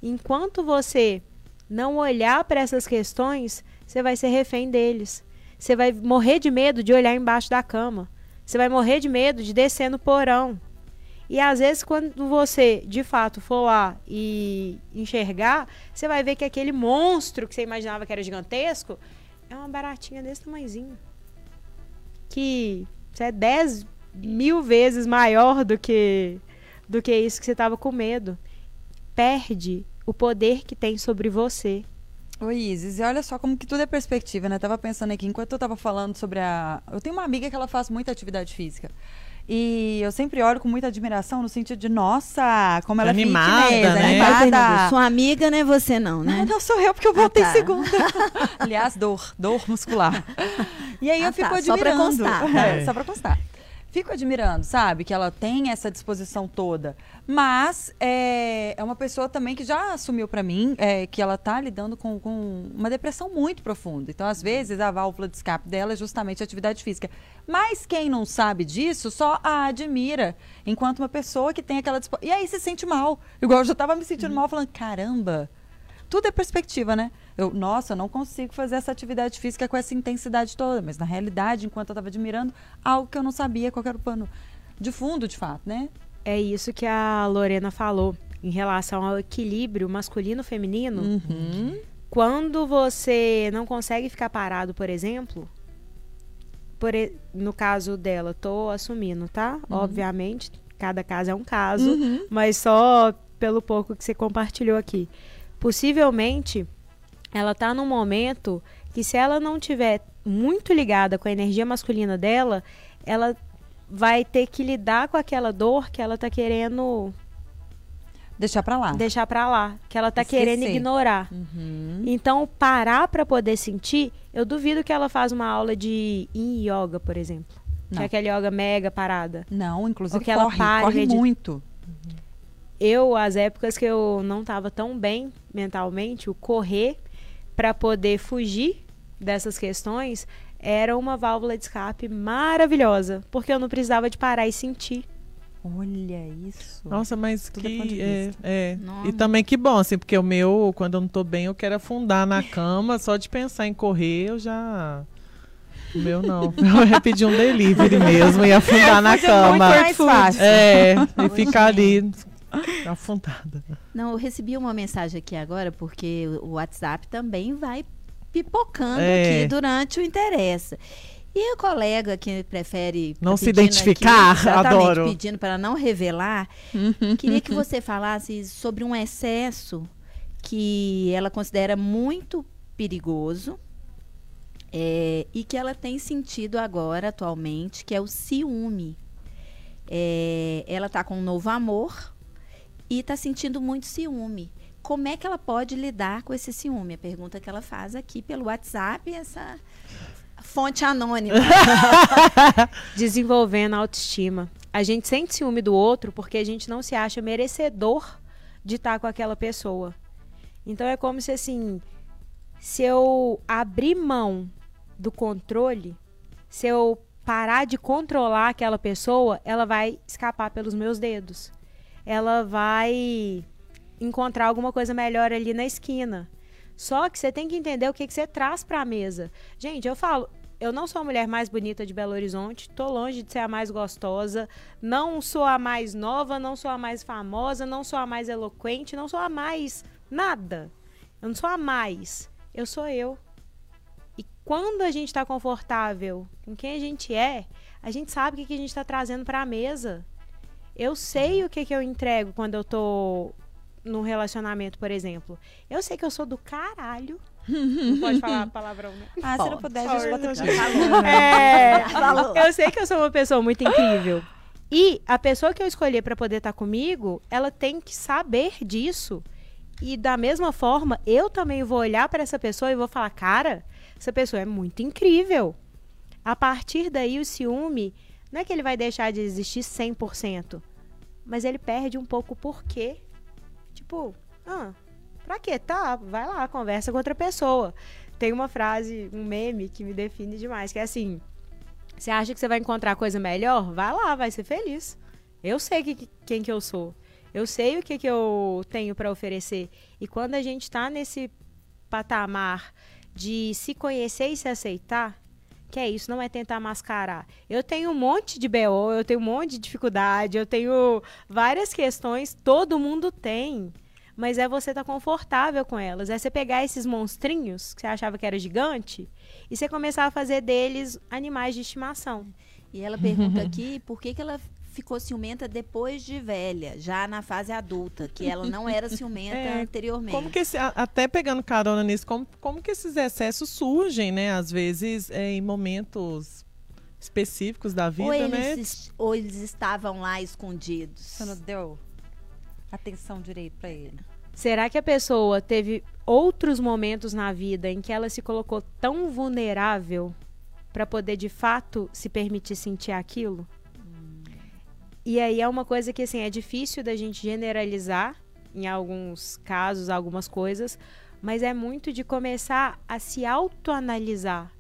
Enquanto você não olhar para essas questões, você vai ser refém deles. Você vai morrer de medo de olhar embaixo da cama. Você vai morrer de medo de descer no porão. E às vezes, quando você de fato for lá e enxergar, você vai ver que aquele monstro que você imaginava que era gigantesco é uma baratinha desse tamanhozinho. Que é 10 mil vezes maior do que, do que isso que você estava com medo. Perde o poder que tem sobre você. Ô Isis, e olha só como que tudo é perspectiva, né? Tava pensando aqui, enquanto eu tava falando sobre a... Eu tenho uma amiga que ela faz muita atividade física. E eu sempre olho com muita admiração no sentido de, nossa, como ela Animada, é fitness, né? Animada. Sua amiga, né? Você não, Não, né? não sou eu, porque eu voltei tá. segunda. Aliás, dor, dor muscular. E aí Ah, eu fico tá, só pra admirando. constar. É, É. Só pra constar. Fico admirando, sabe? Que ela tem essa disposição toda. Mas é, é uma pessoa também que já assumiu pra mim é, que ela tá lidando com, com uma depressão muito profunda. Então, às vezes, a válvula de escape dela é justamente a atividade física. Mas quem não sabe disso só a admira enquanto uma pessoa que tem aquela dispo... E aí se sente mal. Igual eu já tava me sentindo mal, falando, caramba, tudo é perspectiva, né? Eu, nossa, eu não consigo fazer essa atividade física com essa intensidade toda, mas na realidade, enquanto eu estava admirando, algo que eu não sabia qual que era o pano de fundo, de fato, né? É isso que a Lorena falou em relação ao equilíbrio masculino-feminino. Uhum. Quando você não consegue ficar parado, por exemplo, por no caso dela, tô assumindo, tá? Obviamente, cada caso é um caso, mas só pelo pouco que você compartilhou aqui. Possivelmente, ela tá num momento que se ela não tiver muito ligada com a energia masculina dela, ela vai ter que lidar com aquela dor que ela tá querendo Deixar pra lá. deixar pra lá, que ela tá Esquecer. querendo ignorar. Uhum. Então, parar pra poder sentir, eu duvido que ela faz uma aula de yin yoga, por exemplo. Que Não. é aquele yoga mega parada. Não, inclusive Ou que ela corre, pare, corre medita. muito. Eu, as épocas que eu não tava tão bem mentalmente, o correr pra poder fugir dessas questões era uma válvula de escape maravilhosa, porque eu não precisava de parar e sentir. Olha isso. Nossa, mas Tudo é que. É, é. E também que bom, assim, porque o meu, quando eu não tô bem, eu quero afundar na cama. Só de pensar em correr, eu já. O meu não. Eu ia pedir um delivery mesmo e afundar na Muito cama. mais fácil. É, e ficar ali afundada. Não, eu recebi uma mensagem aqui agora, porque o WhatsApp também vai pipocando É. aqui durante o Interessa. E o colega que prefere. Não tá se identificar, aqui, exatamente, adoro. pedindo para não revelar, queria que você falasse sobre um excesso que ela considera muito perigoso é, e que ela tem sentido agora, atualmente, que é o ciúme. É, ela está com um novo amor e está sentindo muito ciúme. Como é que ela pode lidar com esse ciúme? A pergunta que ela faz aqui pelo WhatsApp, essa fonte anônima. desenvolvendo a autoestima. A gente sente ciúme do outro porque a gente não se acha merecedor de estar com aquela pessoa. Então é como se assim, se eu abrir mão do controle, se eu parar de controlar aquela pessoa, ela vai escapar pelos meus dedos. Ela vai encontrar alguma coisa melhor ali na esquina. Só que você tem que entender o que, que você traz para a mesa. Gente, eu falo, eu não sou a mulher mais bonita de Belo Horizonte, tô longe de ser a mais gostosa, não sou a mais nova, não sou a mais famosa, não sou a mais eloquente, não sou a mais nada. Eu não sou a mais, eu sou eu. E quando a gente tá confortável com quem a gente é, a gente sabe o que, que a gente tá trazendo pra mesa. Eu sei o que, que eu entrego quando eu tô num relacionamento, por exemplo. Eu sei que eu sou do caralho. Não pode falar palavrão, né? Ah, se não puder, a gente bota aqui. É, Falou. eu sei que eu sou uma pessoa muito incrível. E a pessoa que eu escolher para poder estar comigo, ela tem que saber disso. E da mesma forma, eu também vou olhar para essa pessoa e vou falar: cara, essa pessoa é muito incrível. A partir daí, o ciúme não é que ele vai deixar de existir 100%, mas ele perde um pouco o porquê. Tipo, ah, pra quê? Tá, vai lá, conversa com outra pessoa. Tem uma frase, um meme que me define demais, que é assim: você acha que você vai encontrar coisa melhor? Vai lá, vai ser feliz. Eu sei que, quem que eu sou. Eu sei o que, que eu tenho para oferecer. E quando a gente está nesse patamar de se conhecer e se aceitar, que é isso, não é tentar mascarar. Eu tenho um monte de BO, eu tenho um monte de dificuldade, eu tenho várias questões, todo mundo tem. Mas é você estar tá confortável com elas. É você pegar esses monstrinhos que você achava que era gigante e você começar a fazer deles animais de estimação. E ela pergunta aqui por que, que ela ficou ciumenta depois de velha, já na fase adulta, que ela não era ciumenta é, anteriormente. Como que esse, até pegando carona nisso, como, como que esses excessos surgem, né? Às vezes é, em momentos específicos da vida, ou eles, né? Ou eles estavam lá escondidos. Você não deu atenção direito para ele. Será que a pessoa teve outros momentos na vida em que ela se colocou tão vulnerável para poder de fato se permitir sentir aquilo? E aí é uma coisa que assim é difícil da gente generalizar em alguns casos, algumas coisas, mas é muito de começar a se autoanalisar.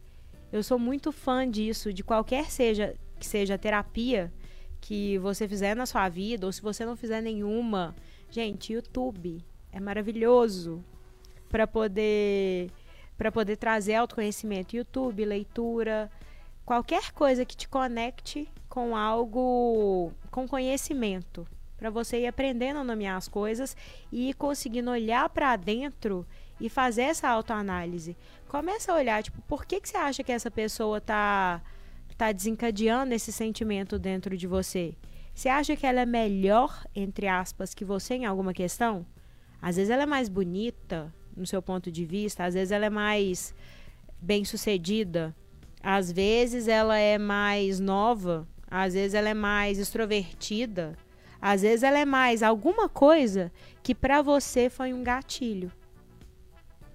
Eu sou muito fã disso, de qualquer seja que seja a terapia que você fizer na sua vida, ou se você não fizer nenhuma, gente, YouTube é maravilhoso para poder para poder trazer autoconhecimento, YouTube, leitura, qualquer coisa que te conecte com algo, com conhecimento, para você ir aprendendo a nomear as coisas e ir conseguindo olhar para dentro e fazer essa autoanálise. Começa a olhar, tipo, por que, que você acha que essa pessoa tá, tá desencadeando esse sentimento dentro de você? Você acha que ela é melhor, entre aspas, que você em alguma questão? Às vezes ela é mais bonita, no seu ponto de vista, às vezes ela é mais bem sucedida, às vezes ela é mais nova, às vezes ela é mais extrovertida. Às vezes ela é mais alguma coisa que para você foi um gatilho.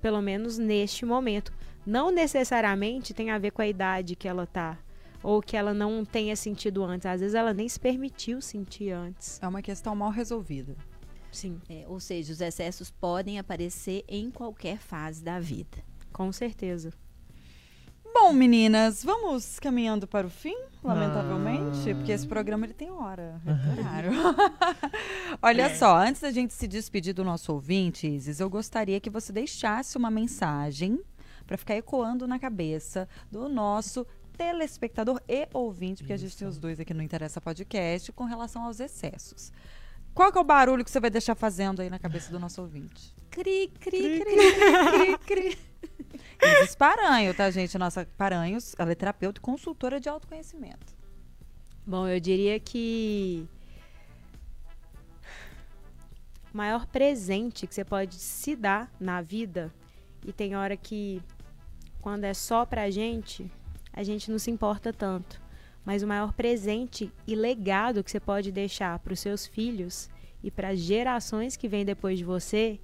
Pelo menos neste momento. Não necessariamente tem a ver com a idade que ela tá. Ou que ela não tenha sentido antes. Às vezes ela nem se permitiu sentir antes. É uma questão mal resolvida. Sim. É, ou seja, os excessos podem aparecer em qualquer fase da vida. Com certeza. Bom, meninas, vamos caminhando para o fim, lamentavelmente, ah. porque esse programa ele tem hora, é horário. Olha é. só, antes da gente se despedir do nosso ouvinte, Isis, eu gostaria que você deixasse uma mensagem para ficar ecoando na cabeça do nosso telespectador e ouvinte, porque Isso. a gente tem os dois aqui no Interessa Podcast, com relação aos excessos. Qual que é o barulho que você vai deixar fazendo aí na cabeça do nosso ouvinte? Cri, cri, cri, cri, cri. cri. Isis Paranho, tá, gente? Nossa Paranhos, ela é terapeuta e consultora de autoconhecimento. Bom, eu diria que o maior presente que você pode se dar na vida, e tem hora que quando é só pra gente, a gente não se importa tanto. Mas o maior presente e legado que você pode deixar para os seus filhos e para as gerações que vêm depois de você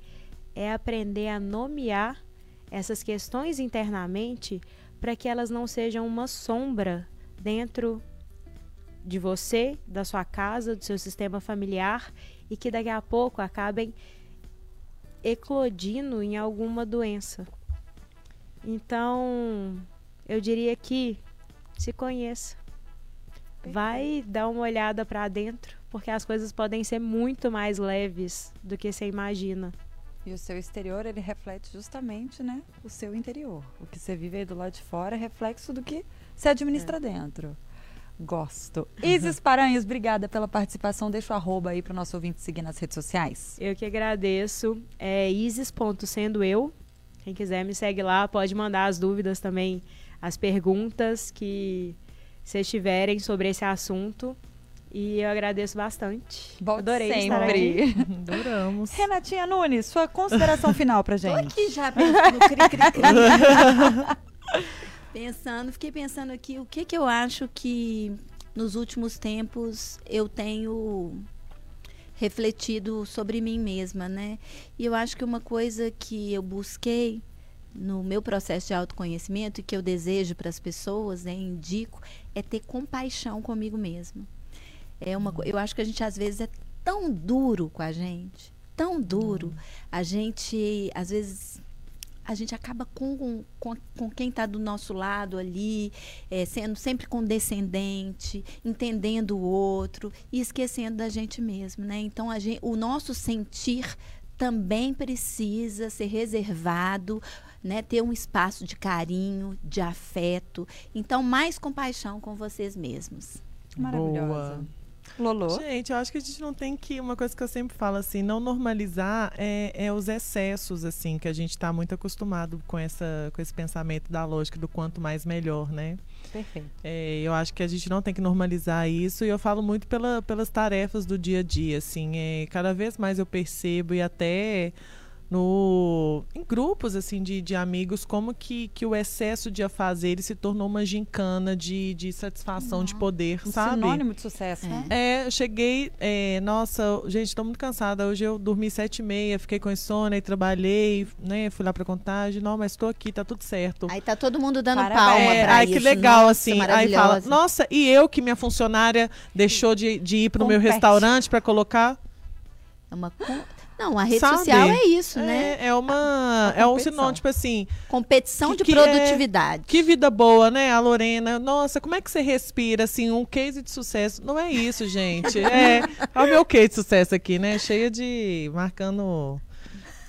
é aprender a nomear essas questões internamente para que elas não sejam uma sombra dentro de você, da sua casa, do seu sistema familiar e que daqui a pouco acabem eclodindo em alguma doença. Então, eu diria que se conheça. Vai dar uma olhada para dentro, porque as coisas podem ser muito mais leves do que você imagina. E o seu exterior, ele reflete justamente, né, o seu interior. O que você vive aí do lado de fora é reflexo do que você administra é. dentro. Gosto. Isis Paranhos, obrigada pela participação. Deixa o arroba aí para o nosso ouvinte seguir nas redes sociais. Eu que agradeço. É isis.sendo eu. Quem quiser me segue lá, pode mandar as dúvidas também, as perguntas que vocês tiverem sobre esse assunto. E eu agradeço bastante. Volte Adorei sempre. estar aqui. Adoramos. Renatinha Nunes, sua consideração final pra gente. Tô aqui já pensando, cri, cri, cri. pensando, fiquei pensando aqui o que que eu acho que nos últimos tempos eu tenho refletido sobre mim mesma, né? E eu acho que uma coisa que eu busquei no meu processo de autoconhecimento e que eu desejo para as pessoas, né, indico, é ter compaixão comigo mesma. É uma, eu acho que a gente às vezes é tão duro com a gente, tão duro. A gente às vezes a gente acaba com, com, com quem está do nosso lado ali, é, sendo sempre condescendente, entendendo o outro e esquecendo da gente mesmo, né? Então a gente, o nosso sentir também precisa ser reservado, né? Ter um espaço de carinho, de afeto. Então mais compaixão com vocês mesmos. Maravilhosa. Boa. Lolô. Gente, eu acho que a gente não tem que. Uma coisa que eu sempre falo assim, não normalizar é, é os excessos, assim, que a gente está muito acostumado com, essa, com esse pensamento da lógica do quanto mais melhor, né? Perfeito. É, eu acho que a gente não tem que normalizar isso e eu falo muito pela, pelas tarefas do dia a dia, assim, é, cada vez mais eu percebo e até no em grupos assim de, de amigos como que, que o excesso de afazeres se tornou uma gincana de, de satisfação de poder, Um sabe? sinônimo de sucesso, né? É, eu cheguei, é, nossa, gente, tô muito cansada. Hoje eu dormi sete e meia, fiquei com insônia e trabalhei, né? Fui lá pra contagem. Não, mas tô aqui, tá tudo certo. Aí tá todo mundo dando Parabéns. palma É, pra ai, isso. que legal, Nossa, assim. Aí fala, nossa, e eu que minha funcionária deixou de, de ir pro meu Compete. restaurante pra colocar. É uma Não, a rede Sabe? social é isso, né? É, é uma. É um competição. sinônimo, tipo assim, Competição Que- de que é- produtividade. que vida boa, né? A Lorena, nossa, como é que você respira, assim, um case de sucesso? Não é isso, gente. É, é o meu case de sucesso aqui, né? Cheia de. marcando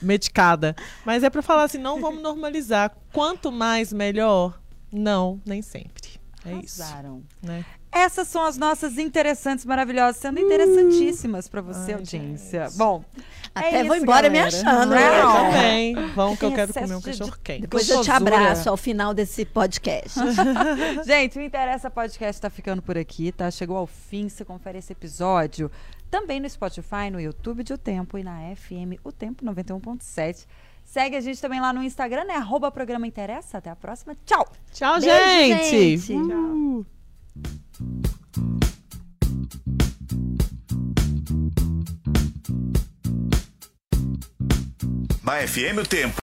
medicada. Mas é pra falar assim, não vamos normalizar. Quanto mais, melhor? Não, nem sempre. É isso, Arrasaram. né? Essas são as nossas interessantes, maravilhosas, sendo interessantíssimas pra você, Ai, audiência. gente. Bom, Até é vou isso, embora me galera. achando. Não. né? Também. Vão que eu quero comer um de- cachorro quente. Depois eu te abraço ao final desse podcast. Gente, o Interessa Podcast tá ficando por aqui, tá? Chegou ao fim, você confere esse episódio também no Spotify, no YouTube de O Tempo e na FM O Tempo 91.7. Segue a gente também lá no Instagram, né? Arroba Programa Interessa. Até a próxima. Tchau! Tchau, Beijo, gente! gente. Uh. Na FM o Tempo.